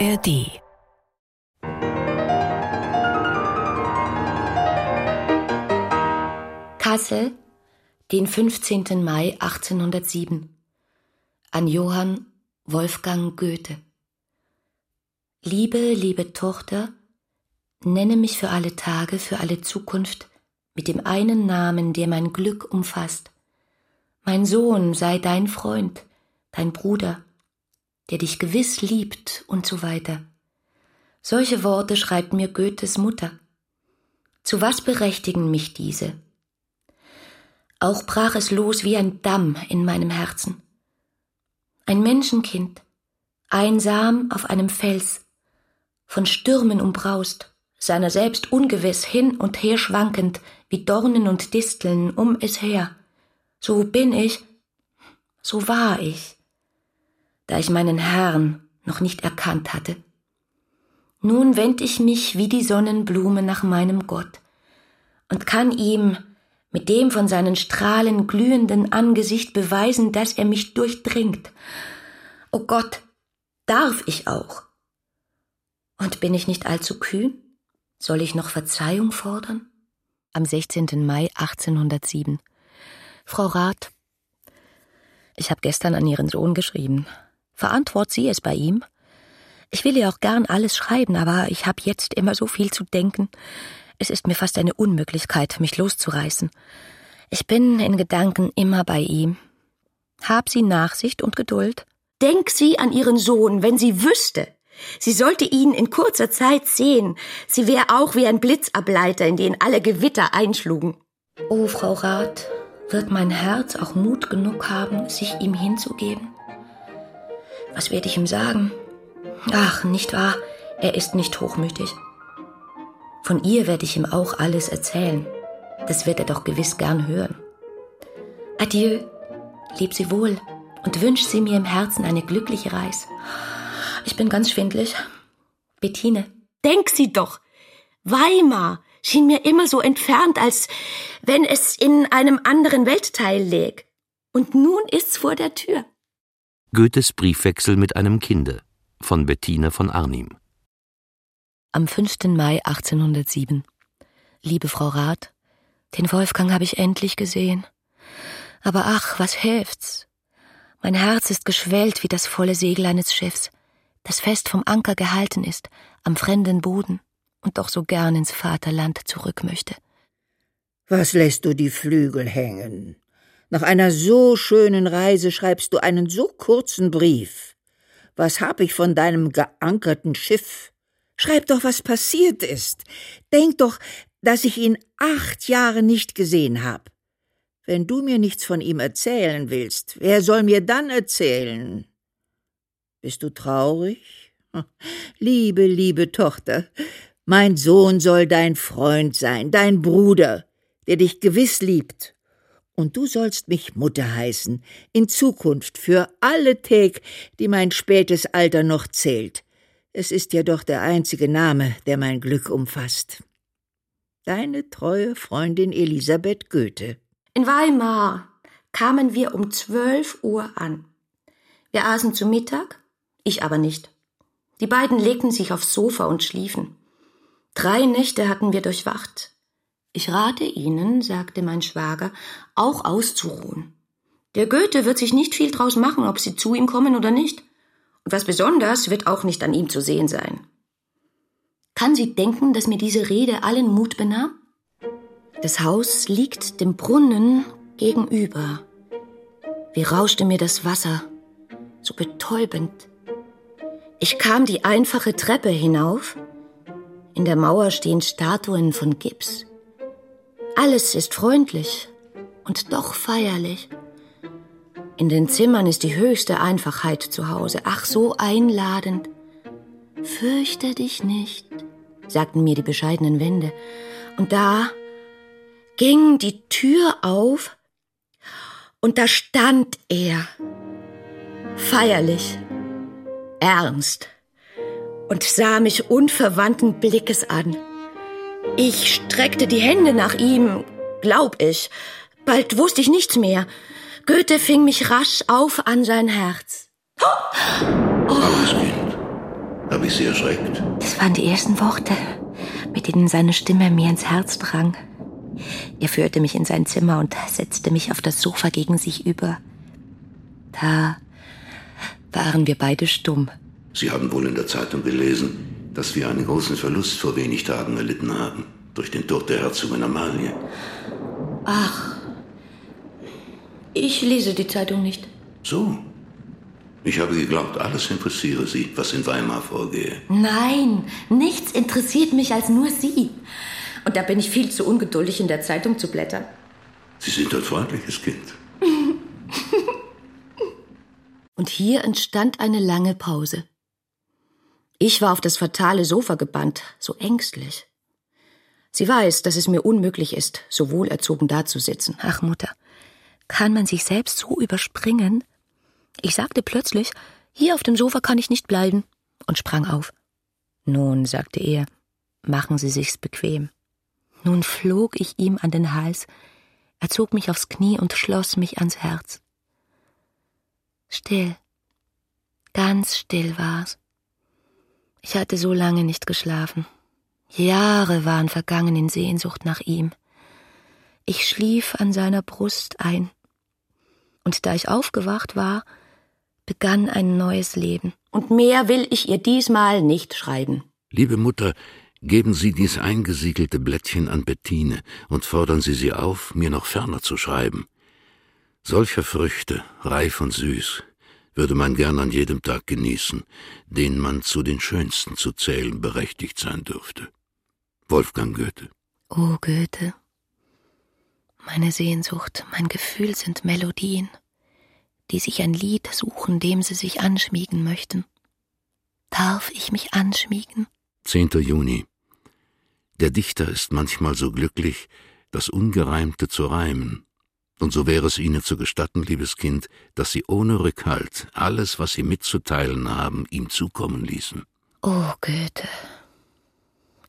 ARD Kassel, den 15. Mai 1807 an Johann Wolfgang Goethe Liebe, liebe Tochter, nenne mich für alle Tage, für alle Zukunft mit dem einen Namen, der mein Glück umfasst. Mein Sohn sei dein Freund, dein Bruder, der dich gewiss liebt und so weiter. Solche Worte schreibt mir Goethes Mutter. Zu was berechtigen mich diese? Auch brach es los wie ein Damm in meinem Herzen. Ein Menschenkind, einsam auf einem Fels, von Stürmen umbraust, seiner selbst ungewiss hin und her schwankend wie Dornen und Disteln um es her. So bin ich, so war ich, da ich meinen Herrn noch nicht erkannt hatte. Nun wend ich mich wie die Sonnenblume nach meinem Gott und kann ihm mit dem von seinen Strahlen glühenden Angesicht beweisen, dass er mich durchdringt. O oh Gott, darf ich auch? Und bin ich nicht allzu kühn? Soll ich noch Verzeihung fordern? Am 16. Mai 1807. Frau Rath, ich habe gestern an Ihren Sohn geschrieben. Verantwort Sie es bei ihm? Ich will ihr auch gern alles schreiben, aber ich habe jetzt immer so viel zu denken. Es ist mir fast eine Unmöglichkeit, mich loszureißen. Ich bin in Gedanken immer bei ihm. Hab sie Nachsicht und Geduld. Denk sie an ihren Sohn, wenn sie wüsste. Sie sollte ihn in kurzer Zeit sehen. Sie wäre auch wie ein Blitzableiter, in den alle Gewitter einschlugen. Oh, Frau Rath, wird mein Herz auch Mut genug haben, sich ihm hinzugeben? Was werde ich ihm sagen? Ach, nicht wahr, er ist nicht hochmütig. Von ihr werde ich ihm auch alles erzählen. Das wird er doch gewiss gern hören. Adieu, leb sie wohl und wünsch sie mir im Herzen eine glückliche Reis. Ich bin ganz schwindlig. Bettine. Denk sie doch. Weimar schien mir immer so entfernt, als wenn es in einem anderen Weltteil läg. Und nun ist's vor der Tür. Goethes Briefwechsel mit einem Kinde von Bettine von Arnim am 5. Mai 1807. Liebe Frau Rath, den Wolfgang habe ich endlich gesehen. Aber ach, was hilft's? Mein Herz ist geschwellt wie das volle Segel eines Schiffs, das fest vom Anker gehalten ist, am fremden Boden und doch so gern ins Vaterland zurück möchte. Was lässt du die Flügel hängen? Nach einer so schönen Reise schreibst du einen so kurzen Brief. Was hab ich von deinem geankerten Schiff? Schreib doch, was passiert ist. Denk doch, dass ich ihn acht Jahre nicht gesehen hab. Wenn du mir nichts von ihm erzählen willst, wer soll mir dann erzählen? Bist du traurig? Liebe, liebe Tochter, mein Sohn soll dein Freund sein, dein Bruder, der dich gewiss liebt. Und du sollst mich Mutter heißen, in Zukunft für alle Tag, die mein spätes Alter noch zählt. Es ist ja doch der einzige Name, der mein Glück umfasst. Deine treue Freundin Elisabeth Goethe. In Weimar kamen wir um zwölf Uhr an. Wir aßen zu Mittag, ich aber nicht. Die beiden legten sich aufs Sofa und schliefen. Drei Nächte hatten wir durchwacht. Ich rate Ihnen, sagte mein Schwager, auch auszuruhen. Der Goethe wird sich nicht viel draus machen, ob Sie zu ihm kommen oder nicht. Und was besonders wird auch nicht an ihm zu sehen sein. Kann sie denken, dass mir diese Rede allen Mut benahm? Das Haus liegt dem Brunnen gegenüber. Wie rauschte mir das Wasser, so betäubend. Ich kam die einfache Treppe hinauf. In der Mauer stehen Statuen von Gips. Alles ist freundlich und doch feierlich. In den Zimmern ist die höchste Einfachheit zu Hause. Ach, so einladend. Fürchte dich nicht, sagten mir die bescheidenen Wände. Und da ging die Tür auf und da stand er. Feierlich, ernst und sah mich unverwandten Blickes an. Ich streckte die Hände nach ihm, glaub ich. Bald wusste ich nichts mehr. Goethe fing mich rasch auf an sein Herz. Oh. Armes Kind. Habe ich Sie erschreckt? Das waren die ersten Worte, mit denen seine Stimme mir ins Herz drang. Er führte mich in sein Zimmer und setzte mich auf das Sofa gegen sich über. Da waren wir beide stumm. Sie haben wohl in der Zeitung gelesen, dass wir einen großen Verlust vor wenig Tagen erlitten haben. Durch den Tod der Herzogin Amalie. Ach, ich lese die Zeitung nicht. So. Ich habe geglaubt, alles interessiere Sie, was in Weimar vorgehe. Nein, nichts interessiert mich als nur Sie. Und da bin ich viel zu ungeduldig, in der Zeitung zu blättern. Sie sind ein freundliches Kind. Und hier entstand eine lange Pause. Ich war auf das fatale Sofa gebannt, so ängstlich. Sie weiß, dass es mir unmöglich ist, so wohlerzogen dazusitzen. Ach, Mutter, kann man sich selbst so überspringen? Ich sagte plötzlich, hier auf dem Sofa kann ich nicht bleiben, und sprang auf. Nun, sagte er, machen Sie sich's bequem. Nun flog ich ihm an den Hals, er zog mich aufs Knie und schloss mich ans Herz. Still, ganz still war's. Ich hatte so lange nicht geschlafen. Jahre waren vergangen in Sehnsucht nach ihm. Ich schlief an seiner Brust ein. Und da ich aufgewacht war, begann ein neues Leben. Und mehr will ich ihr diesmal nicht schreiben. Liebe Mutter, geben Sie dies eingesiegelte Blättchen an Bettine und fordern Sie sie auf, mir noch ferner zu schreiben. Solcher Früchte, reif und süß, würde man gern an jedem Tag genießen, den man zu den schönsten zu zählen berechtigt sein dürfte. Wolfgang Goethe. O Goethe, meine Sehnsucht, mein Gefühl sind Melodien, die sich ein Lied suchen, dem sie sich anschmiegen möchten. Darf ich mich anschmiegen? 10. Juni. Der Dichter ist manchmal so glücklich, das Ungereimte zu reimen. Und so wäre es Ihnen zu gestatten, liebes Kind, dass Sie ohne Rückhalt alles, was Sie mitzuteilen haben, ihm zukommen ließen. O Goethe,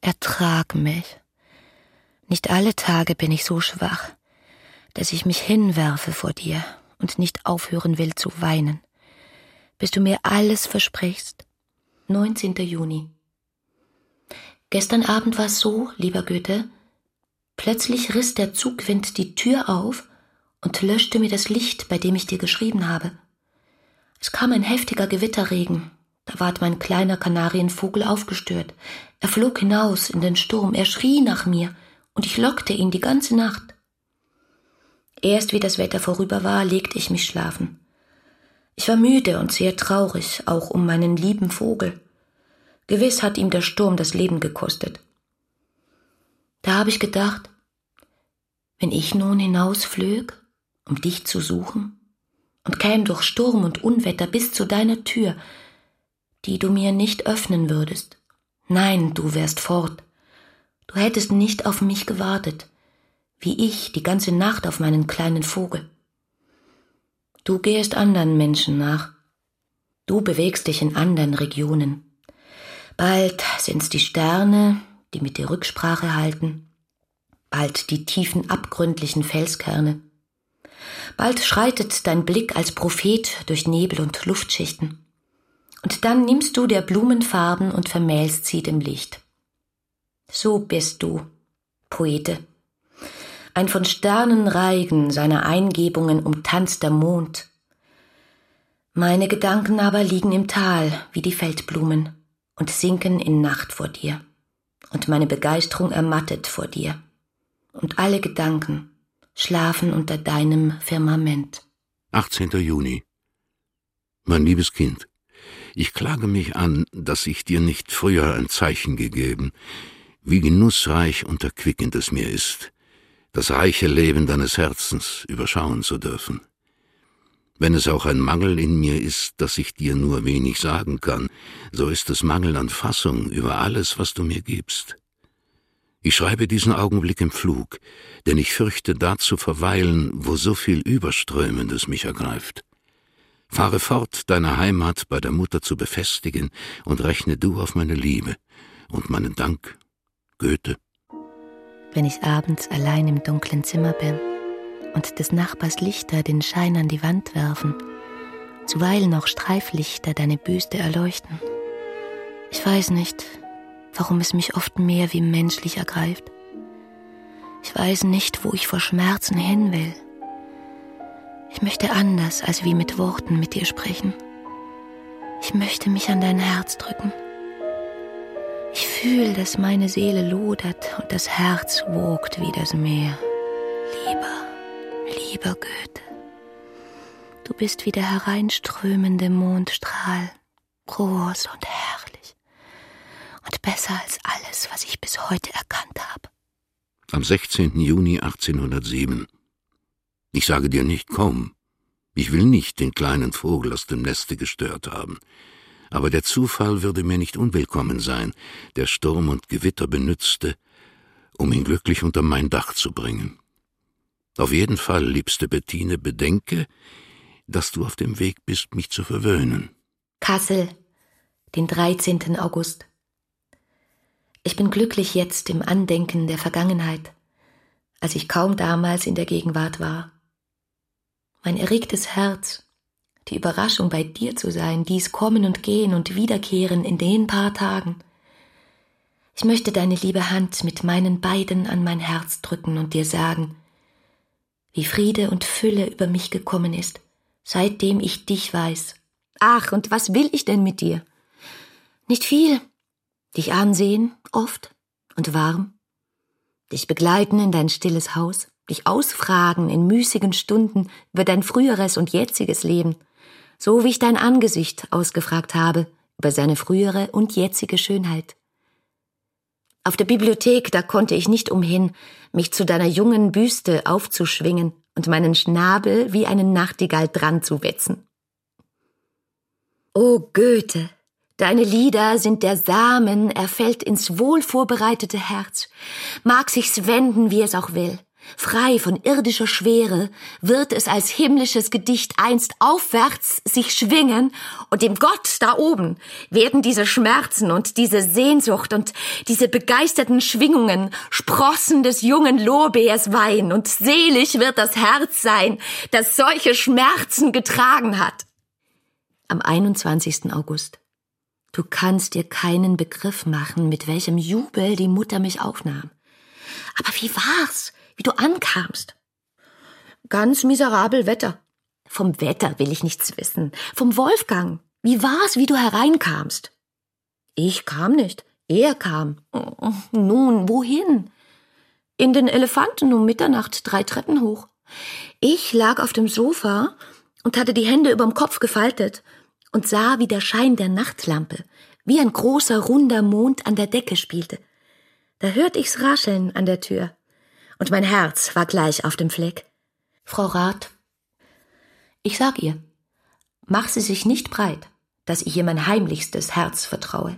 Ertrag mich. Nicht alle Tage bin ich so schwach, dass ich mich hinwerfe vor dir und nicht aufhören will zu weinen, bis du mir alles versprichst. 19. Juni. Gestern Abend war es so, lieber Goethe, plötzlich riss der Zugwind die Tür auf und löschte mir das Licht, bei dem ich dir geschrieben habe. Es kam ein heftiger Gewitterregen, da ward mein kleiner Kanarienvogel aufgestört. Er flog hinaus in den Sturm, er schrie nach mir, und ich lockte ihn die ganze Nacht. Erst wie das Wetter vorüber war, legte ich mich schlafen. Ich war müde und sehr traurig, auch um meinen lieben Vogel. Gewiss hat ihm der Sturm das Leben gekostet. Da habe ich gedacht, wenn ich nun hinausflög, um dich zu suchen, und käm durch Sturm und Unwetter bis zu deiner Tür, die du mir nicht öffnen würdest. Nein, du wärst fort. Du hättest nicht auf mich gewartet, wie ich die ganze Nacht auf meinen kleinen Vogel. Du gehst anderen Menschen nach. Du bewegst dich in anderen Regionen. Bald sind's die Sterne, die mit dir Rücksprache halten, bald die tiefen abgründlichen Felskerne. Bald schreitet dein Blick als Prophet durch Nebel und Luftschichten. Und dann nimmst du der Blumenfarben und vermählst sie dem Licht. So bist du, Poete. Ein von Sternenreigen seiner Eingebungen umtanzter Mond. Meine Gedanken aber liegen im Tal wie die Feldblumen und sinken in Nacht vor dir. Und meine Begeisterung ermattet vor dir. Und alle Gedanken schlafen unter deinem Firmament. 18. Juni. Mein liebes Kind, ich klage mich an, dass ich dir nicht früher ein Zeichen gegeben, wie genussreich und erquickend es mir ist, das reiche Leben deines Herzens überschauen zu dürfen. Wenn es auch ein Mangel in mir ist, dass ich dir nur wenig sagen kann, so ist es Mangel an Fassung über alles, was du mir gibst. Ich schreibe diesen Augenblick im Flug, denn ich fürchte da zu verweilen, wo so viel Überströmendes mich ergreift. Fahre fort, deine Heimat bei der Mutter zu befestigen, und rechne du auf meine Liebe und meinen Dank, Goethe. Wenn ich abends allein im dunklen Zimmer bin und des Nachbars Lichter den Schein an die Wand werfen, zuweilen auch Streiflichter deine Büste erleuchten. Ich weiß nicht, warum es mich oft mehr wie menschlich ergreift. Ich weiß nicht, wo ich vor Schmerzen hin will. Ich möchte anders als wie mit Worten mit dir sprechen. Ich möchte mich an dein Herz drücken. Ich fühle, dass meine Seele lodert und das Herz wogt wie das Meer. Lieber, lieber Goethe, du bist wie der hereinströmende Mondstrahl, groß und herrlich besser als alles, was ich bis heute erkannt habe. Am 16. Juni 1807. Ich sage dir nicht, komm. Ich will nicht den kleinen Vogel aus dem Neste gestört haben. Aber der Zufall würde mir nicht unwillkommen sein, der Sturm und Gewitter benützte, um ihn glücklich unter mein Dach zu bringen. Auf jeden Fall, liebste Bettine, bedenke, dass du auf dem Weg bist, mich zu verwöhnen. Kassel, den 13. August. Ich bin glücklich jetzt im Andenken der Vergangenheit, als ich kaum damals in der Gegenwart war. Mein erregtes Herz, die Überraschung bei dir zu sein, dies Kommen und Gehen und Wiederkehren in den paar Tagen. Ich möchte deine liebe Hand mit meinen beiden an mein Herz drücken und dir sagen, wie Friede und Fülle über mich gekommen ist, seitdem ich dich weiß. Ach, und was will ich denn mit dir? Nicht viel, dich ansehen, oft und warm, dich begleiten in dein stilles Haus, dich ausfragen in müßigen Stunden über dein früheres und jetziges Leben, so wie ich dein Angesicht ausgefragt habe über seine frühere und jetzige Schönheit. Auf der Bibliothek, da konnte ich nicht umhin, mich zu deiner jungen Büste aufzuschwingen und meinen Schnabel wie einen Nachtigall dran zu wetzen. O Goethe, Deine Lieder sind der Samen, er fällt ins wohlvorbereitete Herz. Mag sich's wenden, wie es auch will. Frei von irdischer Schwere wird es als himmlisches Gedicht einst aufwärts sich schwingen und dem Gott da oben werden diese Schmerzen und diese Sehnsucht und diese begeisterten Schwingungen Sprossen des jungen Lorbeers weihen und selig wird das Herz sein, das solche Schmerzen getragen hat. Am 21. August Du kannst dir keinen Begriff machen, mit welchem Jubel die Mutter mich aufnahm. Aber wie war's, wie du ankamst? Ganz miserabel Wetter. Vom Wetter will ich nichts wissen. Vom Wolfgang. Wie war's, wie du hereinkamst? Ich kam nicht. Er kam. Nun, wohin? In den Elefanten um Mitternacht drei Treppen hoch. Ich lag auf dem Sofa und hatte die Hände überm Kopf gefaltet und sah, wie der Schein der Nachtlampe, wie ein großer runder Mond an der Decke spielte. Da hört ich's rascheln an der Tür, und mein Herz war gleich auf dem Fleck. Frau Rath, ich sag ihr, mach sie sich nicht breit, dass ich ihr mein heimlichstes Herz vertraue.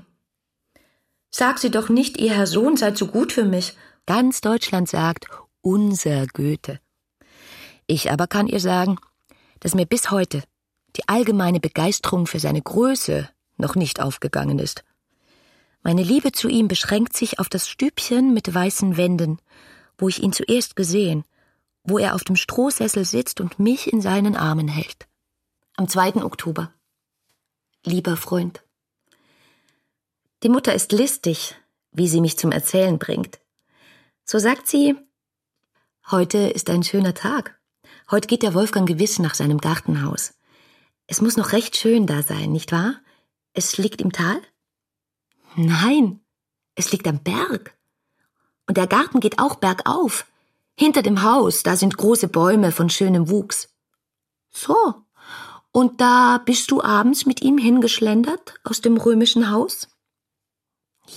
Sag sie doch nicht, ihr Herr Sohn sei zu gut für mich. Ganz Deutschland sagt, unser Goethe. Ich aber kann ihr sagen, dass mir bis heute die allgemeine Begeisterung für seine Größe noch nicht aufgegangen ist. Meine Liebe zu ihm beschränkt sich auf das Stübchen mit weißen Wänden, wo ich ihn zuerst gesehen, wo er auf dem Strohsessel sitzt und mich in seinen Armen hält. Am 2. Oktober. Lieber Freund. Die Mutter ist listig, wie sie mich zum Erzählen bringt. So sagt sie, heute ist ein schöner Tag. Heute geht der Wolfgang gewiss nach seinem Gartenhaus. Es muss noch recht schön da sein, nicht wahr? Es liegt im Tal? Nein, es liegt am Berg. Und der Garten geht auch bergauf. Hinter dem Haus, da sind große Bäume von schönem Wuchs. So. Und da bist du abends mit ihm hingeschlendert aus dem römischen Haus?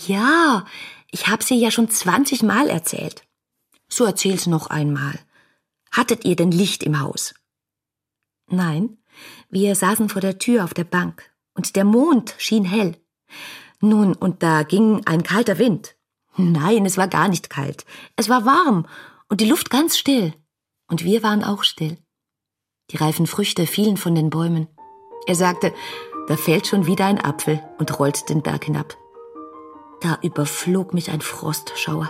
Ja, ich hab sie ja schon zwanzig Mal erzählt. So erzähl's noch einmal. Hattet ihr denn Licht im Haus? Nein. Wir saßen vor der Tür auf der Bank, und der Mond schien hell. Nun, und da ging ein kalter Wind. Nein, es war gar nicht kalt. Es war warm und die Luft ganz still. Und wir waren auch still. Die reifen Früchte fielen von den Bäumen. Er sagte, da fällt schon wieder ein Apfel und rollt den Berg hinab. Da überflog mich ein Frostschauer.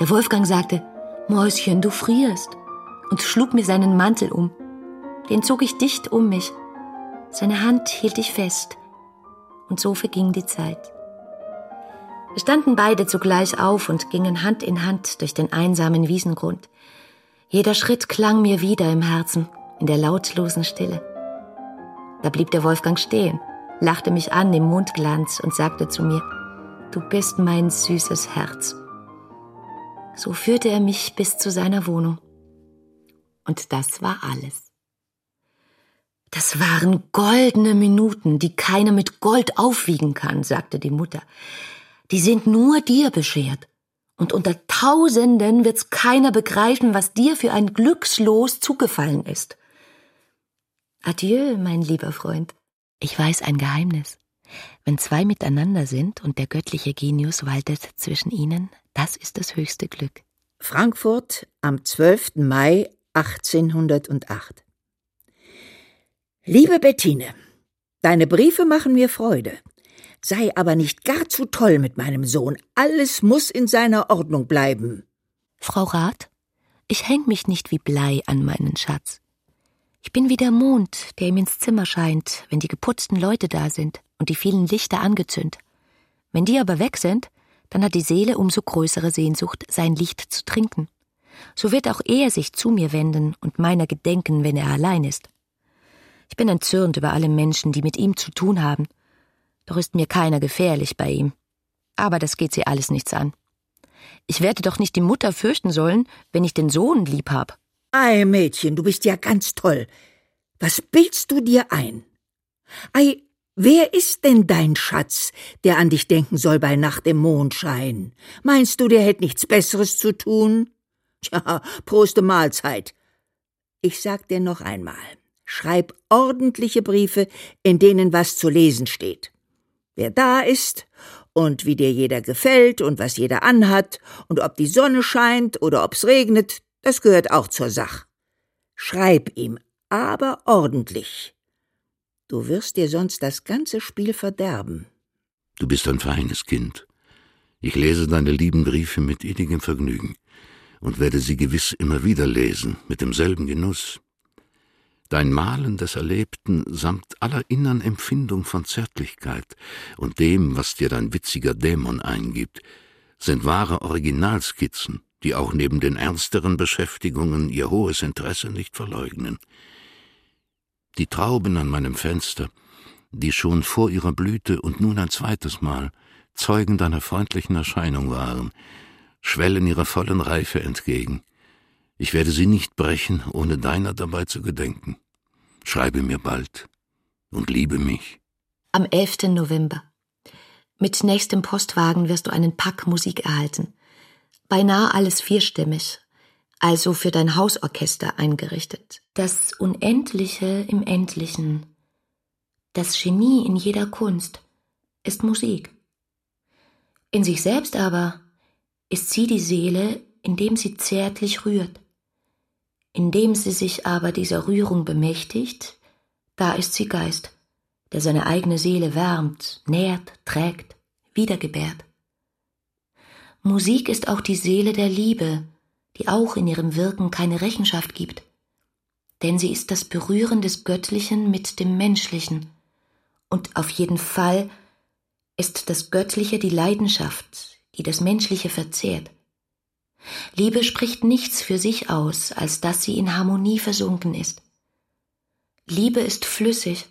Der Wolfgang sagte, Mäuschen, du frierst, und schlug mir seinen Mantel um. Den zog ich dicht um mich. Seine Hand hielt ich fest. Und so verging die Zeit. Wir standen beide zugleich auf und gingen Hand in Hand durch den einsamen Wiesengrund. Jeder Schritt klang mir wieder im Herzen, in der lautlosen Stille. Da blieb der Wolfgang stehen, lachte mich an im Mondglanz und sagte zu mir, Du bist mein süßes Herz. So führte er mich bis zu seiner Wohnung. Und das war alles. Das waren goldene Minuten, die keiner mit Gold aufwiegen kann, sagte die Mutter. Die sind nur dir beschert. Und unter Tausenden wird's keiner begreifen, was dir für ein Glückslos zugefallen ist. Adieu, mein lieber Freund. Ich weiß ein Geheimnis. Wenn zwei miteinander sind und der göttliche Genius waltet zwischen ihnen, das ist das höchste Glück. Frankfurt am 12. Mai 1808. Liebe Bettine, deine Briefe machen mir Freude. Sei aber nicht gar zu toll mit meinem Sohn. Alles muss in seiner Ordnung bleiben. Frau Rath, ich häng mich nicht wie Blei an meinen Schatz. Ich bin wie der Mond, der ihm ins Zimmer scheint, wenn die geputzten Leute da sind und die vielen Lichter angezündet. Wenn die aber weg sind, dann hat die Seele umso größere Sehnsucht, sein Licht zu trinken. So wird auch er sich zu mir wenden und meiner gedenken, wenn er allein ist. Ich bin entzürnt über alle Menschen, die mit ihm zu tun haben. Doch ist mir keiner gefährlich bei ihm. Aber das geht sie alles nichts an. Ich werde doch nicht die Mutter fürchten sollen, wenn ich den Sohn lieb hab. Ei, Mädchen, du bist ja ganz toll. Was bildst du dir ein? Ei, wer ist denn dein Schatz, der an dich denken soll bei Nacht im Mondschein? Meinst du, der hätt nichts Besseres zu tun? Tja, Proste Mahlzeit. Ich sag dir noch einmal. Schreib ordentliche Briefe, in denen was zu lesen steht. Wer da ist und wie dir jeder gefällt und was jeder anhat und ob die Sonne scheint oder ob's regnet, das gehört auch zur Sach. Schreib ihm, aber ordentlich. Du wirst dir sonst das ganze Spiel verderben. Du bist ein feines Kind. Ich lese deine lieben Briefe mit innigem Vergnügen und werde sie gewiss immer wieder lesen, mit demselben Genuss. Dein Malen des Erlebten samt aller innern Empfindung von Zärtlichkeit und dem, was dir dein witziger Dämon eingibt, sind wahre Originalskizzen, die auch neben den ernsteren Beschäftigungen ihr hohes Interesse nicht verleugnen. Die Trauben an meinem Fenster, die schon vor ihrer Blüte und nun ein zweites Mal Zeugen deiner freundlichen Erscheinung waren, schwellen ihrer vollen Reife entgegen, ich werde sie nicht brechen, ohne deiner dabei zu gedenken. Schreibe mir bald und liebe mich. Am 11. November. Mit nächstem Postwagen wirst du einen Pack Musik erhalten. Beinahe alles vierstimmig, also für dein Hausorchester eingerichtet. Das Unendliche im Endlichen, das Genie in jeder Kunst ist Musik. In sich selbst aber ist sie die Seele, indem sie zärtlich rührt. Indem sie sich aber dieser Rührung bemächtigt, da ist sie Geist, der seine eigene Seele wärmt, nährt, trägt, wiedergebärt. Musik ist auch die Seele der Liebe, die auch in ihrem Wirken keine Rechenschaft gibt, denn sie ist das Berühren des Göttlichen mit dem Menschlichen, und auf jeden Fall ist das Göttliche die Leidenschaft, die das Menschliche verzehrt. Liebe spricht nichts für sich aus, als dass sie in Harmonie versunken ist. Liebe ist flüssig,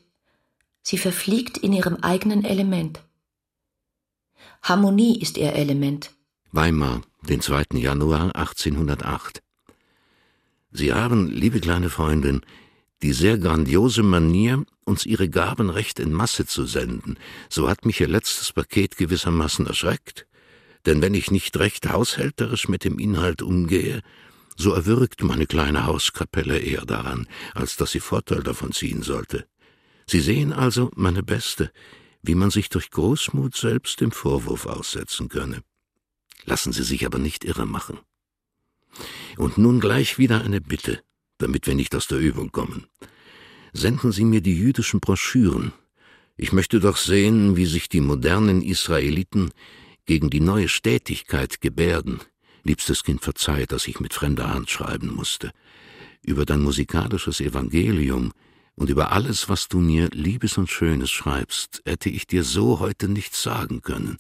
sie verfliegt in ihrem eigenen Element. Harmonie ist ihr Element. Weimar, den 2. Januar 1808. Sie haben, liebe kleine Freundin, die sehr grandiose Manier, uns Ihre Gaben recht in Masse zu senden. So hat mich Ihr letztes Paket gewissermaßen erschreckt denn wenn ich nicht recht haushälterisch mit dem Inhalt umgehe, so erwürgt meine kleine Hauskapelle eher daran, als dass sie Vorteil davon ziehen sollte. Sie sehen also, meine Beste, wie man sich durch Großmut selbst dem Vorwurf aussetzen könne. Lassen Sie sich aber nicht irre machen. Und nun gleich wieder eine Bitte, damit wir nicht aus der Übung kommen. Senden Sie mir die jüdischen Broschüren. Ich möchte doch sehen, wie sich die modernen Israeliten gegen die neue Stetigkeit gebärden. Liebstes Kind, verzeih, dass ich mit fremder Hand schreiben musste. Über dein musikalisches Evangelium und über alles, was du mir Liebes und Schönes schreibst, hätte ich dir so heute nichts sagen können.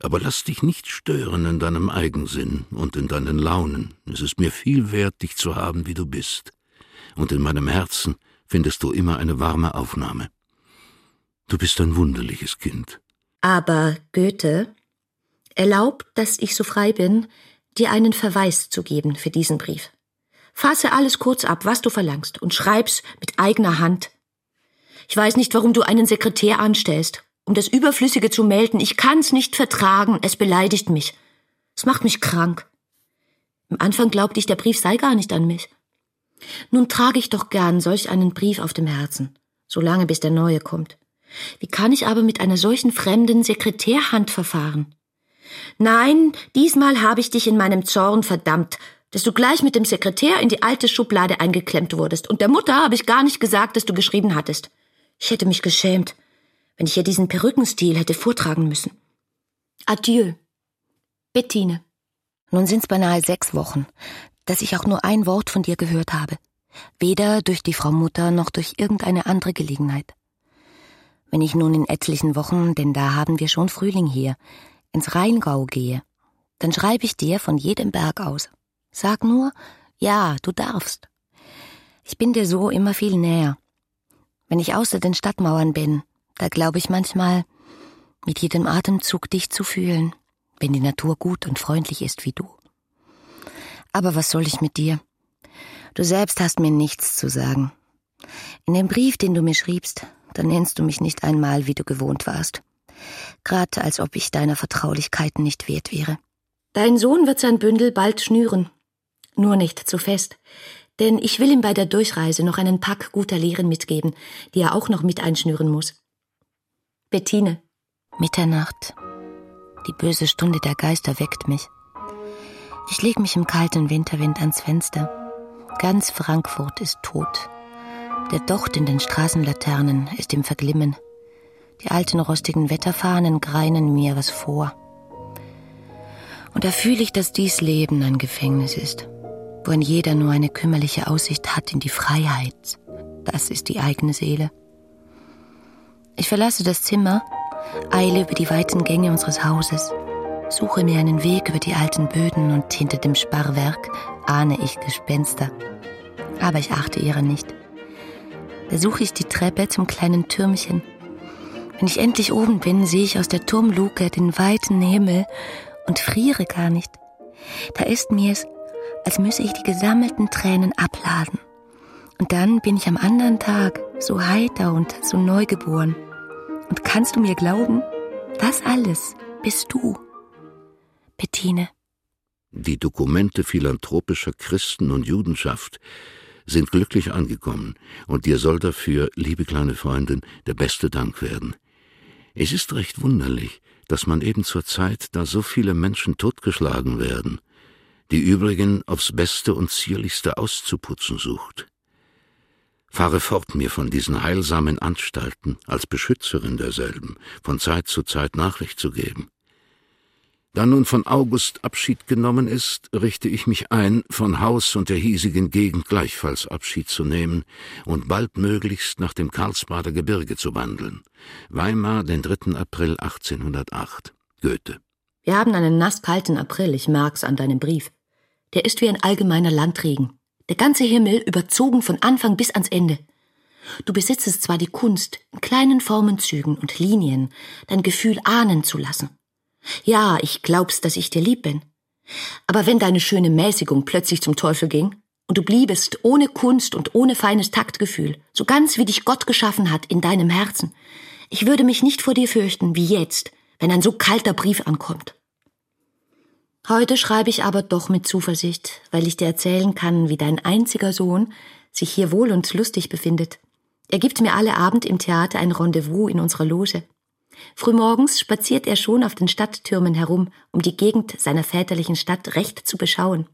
Aber lass dich nicht stören in deinem Eigensinn und in deinen Launen. Es ist mir viel wert, dich zu haben, wie du bist. Und in meinem Herzen findest du immer eine warme Aufnahme. Du bist ein wunderliches Kind. Aber Goethe erlaubt, dass ich so frei bin, dir einen Verweis zu geben für diesen Brief. Fasse alles kurz ab, was du verlangst, und schreib's mit eigener Hand. Ich weiß nicht, warum du einen Sekretär anstellst um das Überflüssige zu melden. Ich kann's nicht vertragen, es beleidigt mich. Es macht mich krank. Im Anfang glaubte ich, der Brief sei gar nicht an mich. Nun trage ich doch gern solch einen Brief auf dem Herzen, solange bis der neue kommt. Wie kann ich aber mit einer solchen fremden Sekretärhand verfahren? Nein, diesmal habe ich dich in meinem Zorn verdammt, dass du gleich mit dem Sekretär in die alte Schublade eingeklemmt wurdest, und der Mutter habe ich gar nicht gesagt, dass du geschrieben hattest. Ich hätte mich geschämt wenn ich ihr diesen Perückenstil hätte vortragen müssen. Adieu, Bettine. Nun sind's beinahe sechs Wochen, dass ich auch nur ein Wort von dir gehört habe. Weder durch die Frau Mutter noch durch irgendeine andere Gelegenheit. Wenn ich nun in etlichen Wochen, denn da haben wir schon Frühling hier, ins Rheingau gehe, dann schreibe ich dir von jedem Berg aus. Sag nur, ja, du darfst. Ich bin dir so immer viel näher. Wenn ich außer den Stadtmauern bin, da glaube ich manchmal, mit jedem Atemzug dich zu fühlen, wenn die Natur gut und freundlich ist wie du. Aber was soll ich mit dir? Du selbst hast mir nichts zu sagen. In dem Brief, den du mir schriebst, da nennst du mich nicht einmal, wie du gewohnt warst. Grad als ob ich deiner Vertraulichkeiten nicht wert wäre. Dein Sohn wird sein Bündel bald schnüren. Nur nicht zu fest. Denn ich will ihm bei der Durchreise noch einen Pack guter Lehren mitgeben, die er auch noch mit einschnüren muss. Bettine. Mitternacht. Die böse Stunde der Geister weckt mich. Ich leg mich im kalten Winterwind ans Fenster. Ganz Frankfurt ist tot. Der Docht in den Straßenlaternen ist im Verglimmen. Die alten rostigen Wetterfahnen greinen mir was vor. Und da fühle ich, dass dies Leben ein Gefängnis ist, worin jeder nur eine kümmerliche Aussicht hat in die Freiheit. Das ist die eigene Seele. Ich verlasse das Zimmer, eile über die weiten Gänge unseres Hauses, suche mir einen Weg über die alten Böden und hinter dem Sparrwerk ahne ich Gespenster. Aber ich achte ihrer nicht. Da suche ich die Treppe zum kleinen Türmchen. Wenn ich endlich oben bin, sehe ich aus der Turmluke den weiten Himmel und friere gar nicht. Da ist mir's, als müsse ich die gesammelten Tränen abladen. Und dann bin ich am anderen Tag so heiter und so neugeboren. Und kannst du mir glauben, das alles bist du, Bettine. Die Dokumente philanthropischer Christen und Judenschaft sind glücklich angekommen, und dir soll dafür, liebe kleine Freundin, der beste Dank werden. Es ist recht wunderlich, dass man eben zur Zeit, da so viele Menschen totgeschlagen werden, die übrigen aufs Beste und Zierlichste auszuputzen sucht. Fahre fort mir von diesen heilsamen Anstalten, als Beschützerin derselben, von Zeit zu Zeit Nachricht zu geben. Da nun von August Abschied genommen ist, richte ich mich ein, von Haus und der hiesigen Gegend gleichfalls Abschied zu nehmen und baldmöglichst nach dem Karlsbader Gebirge zu wandeln. Weimar, den 3. April 1808. Goethe. Wir haben einen nasskalten April, ich merk's an deinem Brief. Der ist wie ein allgemeiner Landregen der ganze Himmel überzogen von Anfang bis ans Ende. Du besitzest zwar die Kunst, in kleinen Formenzügen und Linien dein Gefühl ahnen zu lassen. Ja, ich glaub's, dass ich dir lieb bin. Aber wenn deine schöne Mäßigung plötzlich zum Teufel ging und du bliebest ohne Kunst und ohne feines Taktgefühl, so ganz wie dich Gott geschaffen hat in deinem Herzen, ich würde mich nicht vor dir fürchten wie jetzt, wenn ein so kalter Brief ankommt. Heute schreibe ich aber doch mit Zuversicht, weil ich dir erzählen kann, wie dein einziger Sohn sich hier wohl und lustig befindet. Er gibt mir alle Abend im Theater ein Rendezvous in unserer Loge. Frühmorgens spaziert er schon auf den Stadttürmen herum, um die Gegend seiner väterlichen Stadt recht zu beschauen.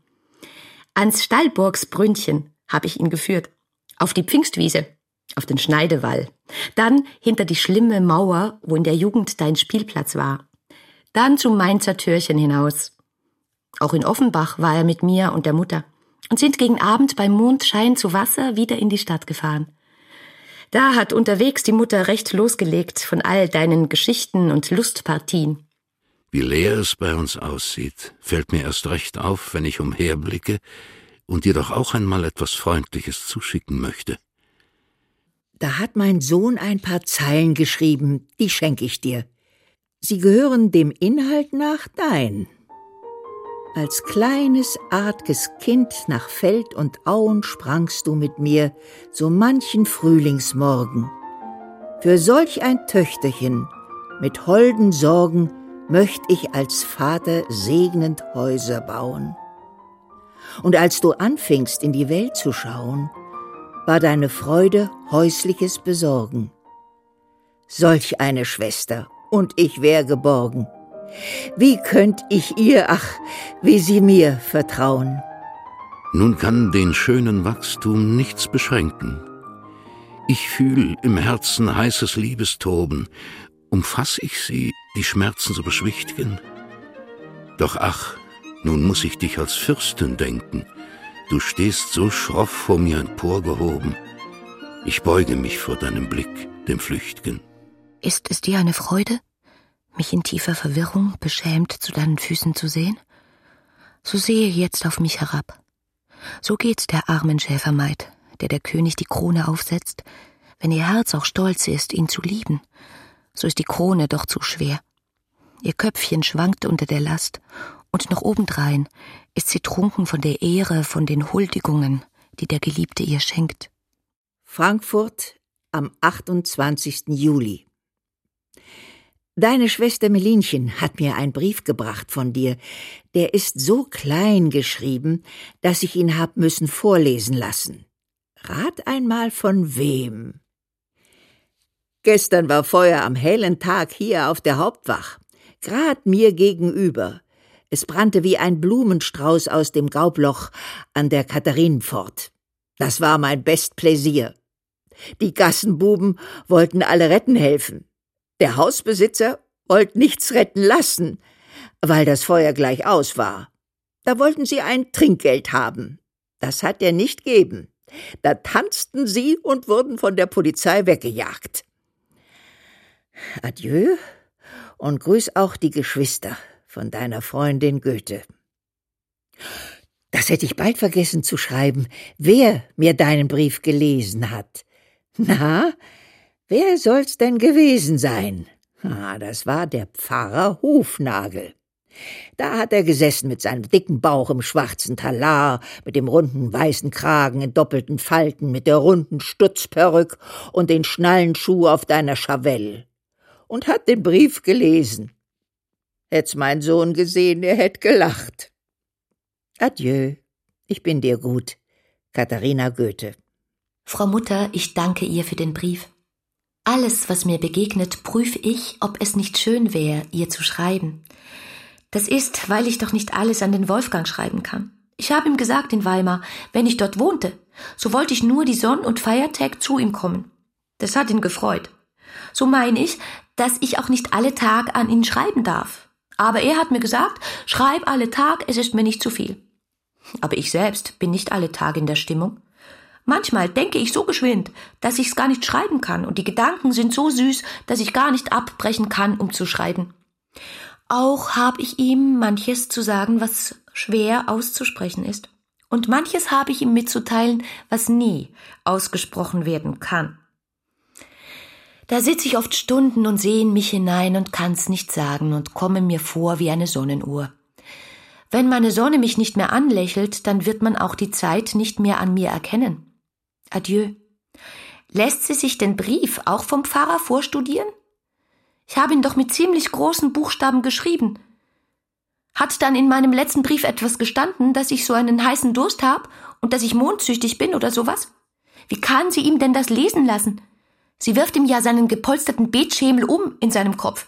Ans Stallburgsbrünnchen habe ich ihn geführt, auf die Pfingstwiese, auf den Schneidewall, dann hinter die schlimme Mauer, wo in der Jugend dein Spielplatz war, dann zum Mainzer Türchen hinaus, auch in Offenbach war er mit mir und der Mutter und sind gegen Abend beim Mondschein zu Wasser wieder in die Stadt gefahren. Da hat unterwegs die Mutter recht losgelegt von all deinen Geschichten und Lustpartien. Wie leer es bei uns aussieht, fällt mir erst recht auf, wenn ich umherblicke und dir doch auch einmal etwas Freundliches zuschicken möchte. Da hat mein Sohn ein paar Zeilen geschrieben, die schenke ich dir. Sie gehören dem Inhalt nach dein. Als kleines, artges Kind nach Feld und Auen sprangst du mit mir so manchen Frühlingsmorgen. Für solch ein Töchterchen mit holden Sorgen möcht ich als Vater segnend Häuser bauen. Und als du anfingst in die Welt zu schauen, war deine Freude häusliches Besorgen. Solch eine Schwester, und ich wär geborgen. Wie könnt ich ihr, ach, wie sie mir vertrauen? Nun kann den schönen Wachstum nichts beschränken. Ich fühl im Herzen heißes Liebestoben, umfass ich sie, die Schmerzen so beschwichtigen. Doch ach, nun muss ich dich als Fürstin denken, Du stehst so schroff vor mir emporgehoben. Ich beuge mich vor deinem Blick, dem Flüchtgen. Ist es dir eine Freude, mich in tiefer Verwirrung beschämt zu deinen Füßen zu sehen? So sehe jetzt auf mich herab. So geht's der armen Schäfermaid, der der König die Krone aufsetzt, wenn ihr Herz auch stolz ist, ihn zu lieben, so ist die Krone doch zu schwer. Ihr Köpfchen schwankt unter der Last, und noch obendrein ist sie trunken von der Ehre, von den Huldigungen, die der Geliebte ihr schenkt. Frankfurt am 28. Juli. Deine Schwester Melinchen hat mir einen Brief gebracht von dir. Der ist so klein geschrieben, dass ich ihn hab müssen vorlesen lassen. Rat einmal von wem? Gestern war Feuer am hellen Tag hier auf der Hauptwach, grad mir gegenüber. Es brannte wie ein Blumenstrauß aus dem Gaubloch an der Katharinenpfort. Das war mein Bestpläsier. Die Gassenbuben wollten alle retten helfen. Der Hausbesitzer wollte nichts retten lassen, weil das Feuer gleich aus war. Da wollten sie ein Trinkgeld haben. Das hat er nicht geben. Da tanzten sie und wurden von der Polizei weggejagt. Adieu und grüß auch die Geschwister von deiner Freundin Goethe. Das hätte ich bald vergessen zu schreiben, wer mir deinen Brief gelesen hat. Na, wer soll's denn gewesen sein? Ah, das war der Pfarrer Hufnagel. Da hat er gesessen mit seinem dicken Bauch im schwarzen Talar, mit dem runden weißen Kragen in doppelten Falten, mit der runden Stutzperück und den Schnallenschuh auf deiner Chavelle und hat den Brief gelesen. Hätt's mein Sohn gesehen, er hätt gelacht. Adieu, ich bin dir gut. Katharina Goethe. Frau Mutter, ich danke ihr für den Brief. Alles, was mir begegnet, prüfe ich, ob es nicht schön wäre, ihr zu schreiben. Das ist, weil ich doch nicht alles an den Wolfgang schreiben kann. Ich habe ihm gesagt in Weimar, wenn ich dort wohnte, so wollte ich nur die Sonn- und Feiertag zu ihm kommen. Das hat ihn gefreut. So meine ich, dass ich auch nicht alle Tag an ihn schreiben darf. Aber er hat mir gesagt, schreib alle Tag, es ist mir nicht zu viel. Aber ich selbst bin nicht alle Tage in der Stimmung. Manchmal denke ich so geschwind, dass ich's gar nicht schreiben kann, und die Gedanken sind so süß, dass ich gar nicht abbrechen kann, um zu schreiben. Auch habe ich ihm manches zu sagen, was schwer auszusprechen ist, und manches habe ich ihm mitzuteilen, was nie ausgesprochen werden kann. Da sitze ich oft Stunden und sehe in mich hinein und kann's nicht sagen und komme mir vor wie eine Sonnenuhr. Wenn meine Sonne mich nicht mehr anlächelt, dann wird man auch die Zeit nicht mehr an mir erkennen. Adieu. Lässt sie sich den Brief auch vom Pfarrer vorstudieren? Ich habe ihn doch mit ziemlich großen Buchstaben geschrieben. Hat dann in meinem letzten Brief etwas gestanden, dass ich so einen heißen Durst hab und dass ich mondsüchtig bin oder sowas? Wie kann sie ihm denn das lesen lassen? Sie wirft ihm ja seinen gepolsterten Betschemel um in seinem Kopf.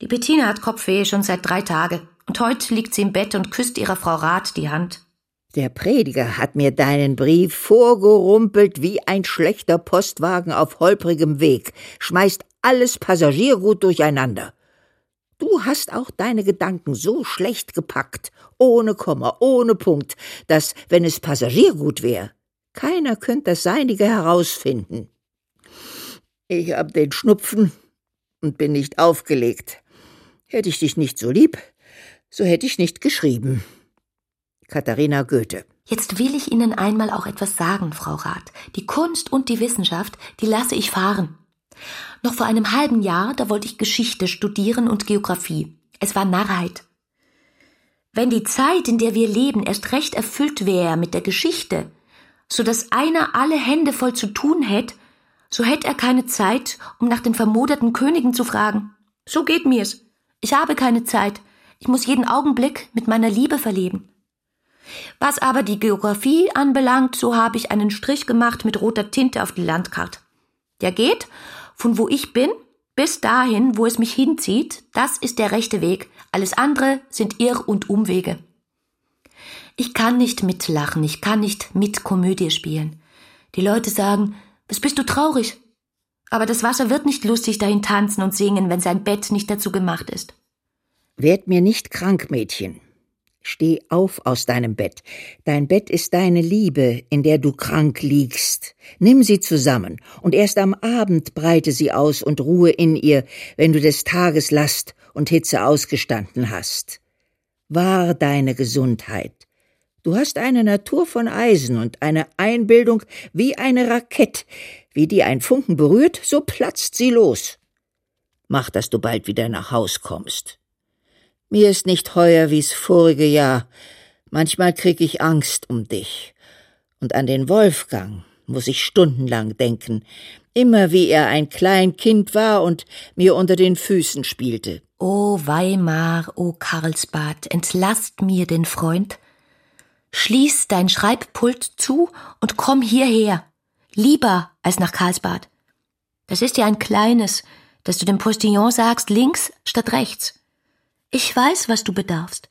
Die Bettina hat Kopfweh schon seit drei Tagen und heute liegt sie im Bett und küsst ihrer Frau Rat die Hand. Der Prediger hat mir deinen Brief vorgerumpelt wie ein schlechter Postwagen auf holprigem Weg, schmeißt alles Passagiergut durcheinander. Du hast auch deine Gedanken so schlecht gepackt, ohne Komma, ohne Punkt, dass, wenn es Passagiergut wäre, keiner könnte das Seinige herausfinden. Ich hab den Schnupfen und bin nicht aufgelegt. Hätte ich dich nicht so lieb, so hätte ich nicht geschrieben. Katharina Goethe. Jetzt will ich Ihnen einmal auch etwas sagen, Frau Rath. Die Kunst und die Wissenschaft, die lasse ich fahren. Noch vor einem halben Jahr, da wollte ich Geschichte studieren und Geographie. Es war Narrheit. Wenn die Zeit, in der wir leben, erst recht erfüllt wäre mit der Geschichte, so dass einer alle Hände voll zu tun hätte, so hätte er keine Zeit, um nach den vermoderten Königen zu fragen. So geht mir's. Ich habe keine Zeit. Ich muss jeden Augenblick mit meiner Liebe verleben. Was aber die Geographie anbelangt, so habe ich einen Strich gemacht mit roter Tinte auf die Landkarte. Der geht von wo ich bin bis dahin, wo es mich hinzieht, das ist der rechte Weg. Alles andere sind Irr- und Umwege. Ich kann nicht mitlachen, ich kann nicht mit Komödie spielen. Die Leute sagen, was bist du traurig? Aber das Wasser wird nicht lustig dahin tanzen und singen, wenn sein Bett nicht dazu gemacht ist. Werd mir nicht krank, Mädchen. Steh auf aus deinem Bett. Dein Bett ist deine Liebe, in der du krank liegst. Nimm sie zusammen, und erst am Abend breite sie aus und ruhe in ihr, wenn du des Tages Last und Hitze ausgestanden hast. Wahr deine Gesundheit. Du hast eine Natur von Eisen und eine Einbildung wie eine Rakett. Wie die ein Funken berührt, so platzt sie los. Mach, dass du bald wieder nach Haus kommst. Mir ist nicht heuer wie's vorige Jahr. Manchmal krieg ich Angst um dich. Und an den Wolfgang muss ich stundenlang denken, immer wie er ein klein Kind war und mir unter den Füßen spielte. O Weimar, o Karlsbad, entlasst mir den Freund. Schließ dein Schreibpult zu und komm hierher. Lieber als nach Karlsbad. Das ist ja ein kleines, dass du dem Postillon sagst, links statt rechts. Ich weiß, was du bedarfst.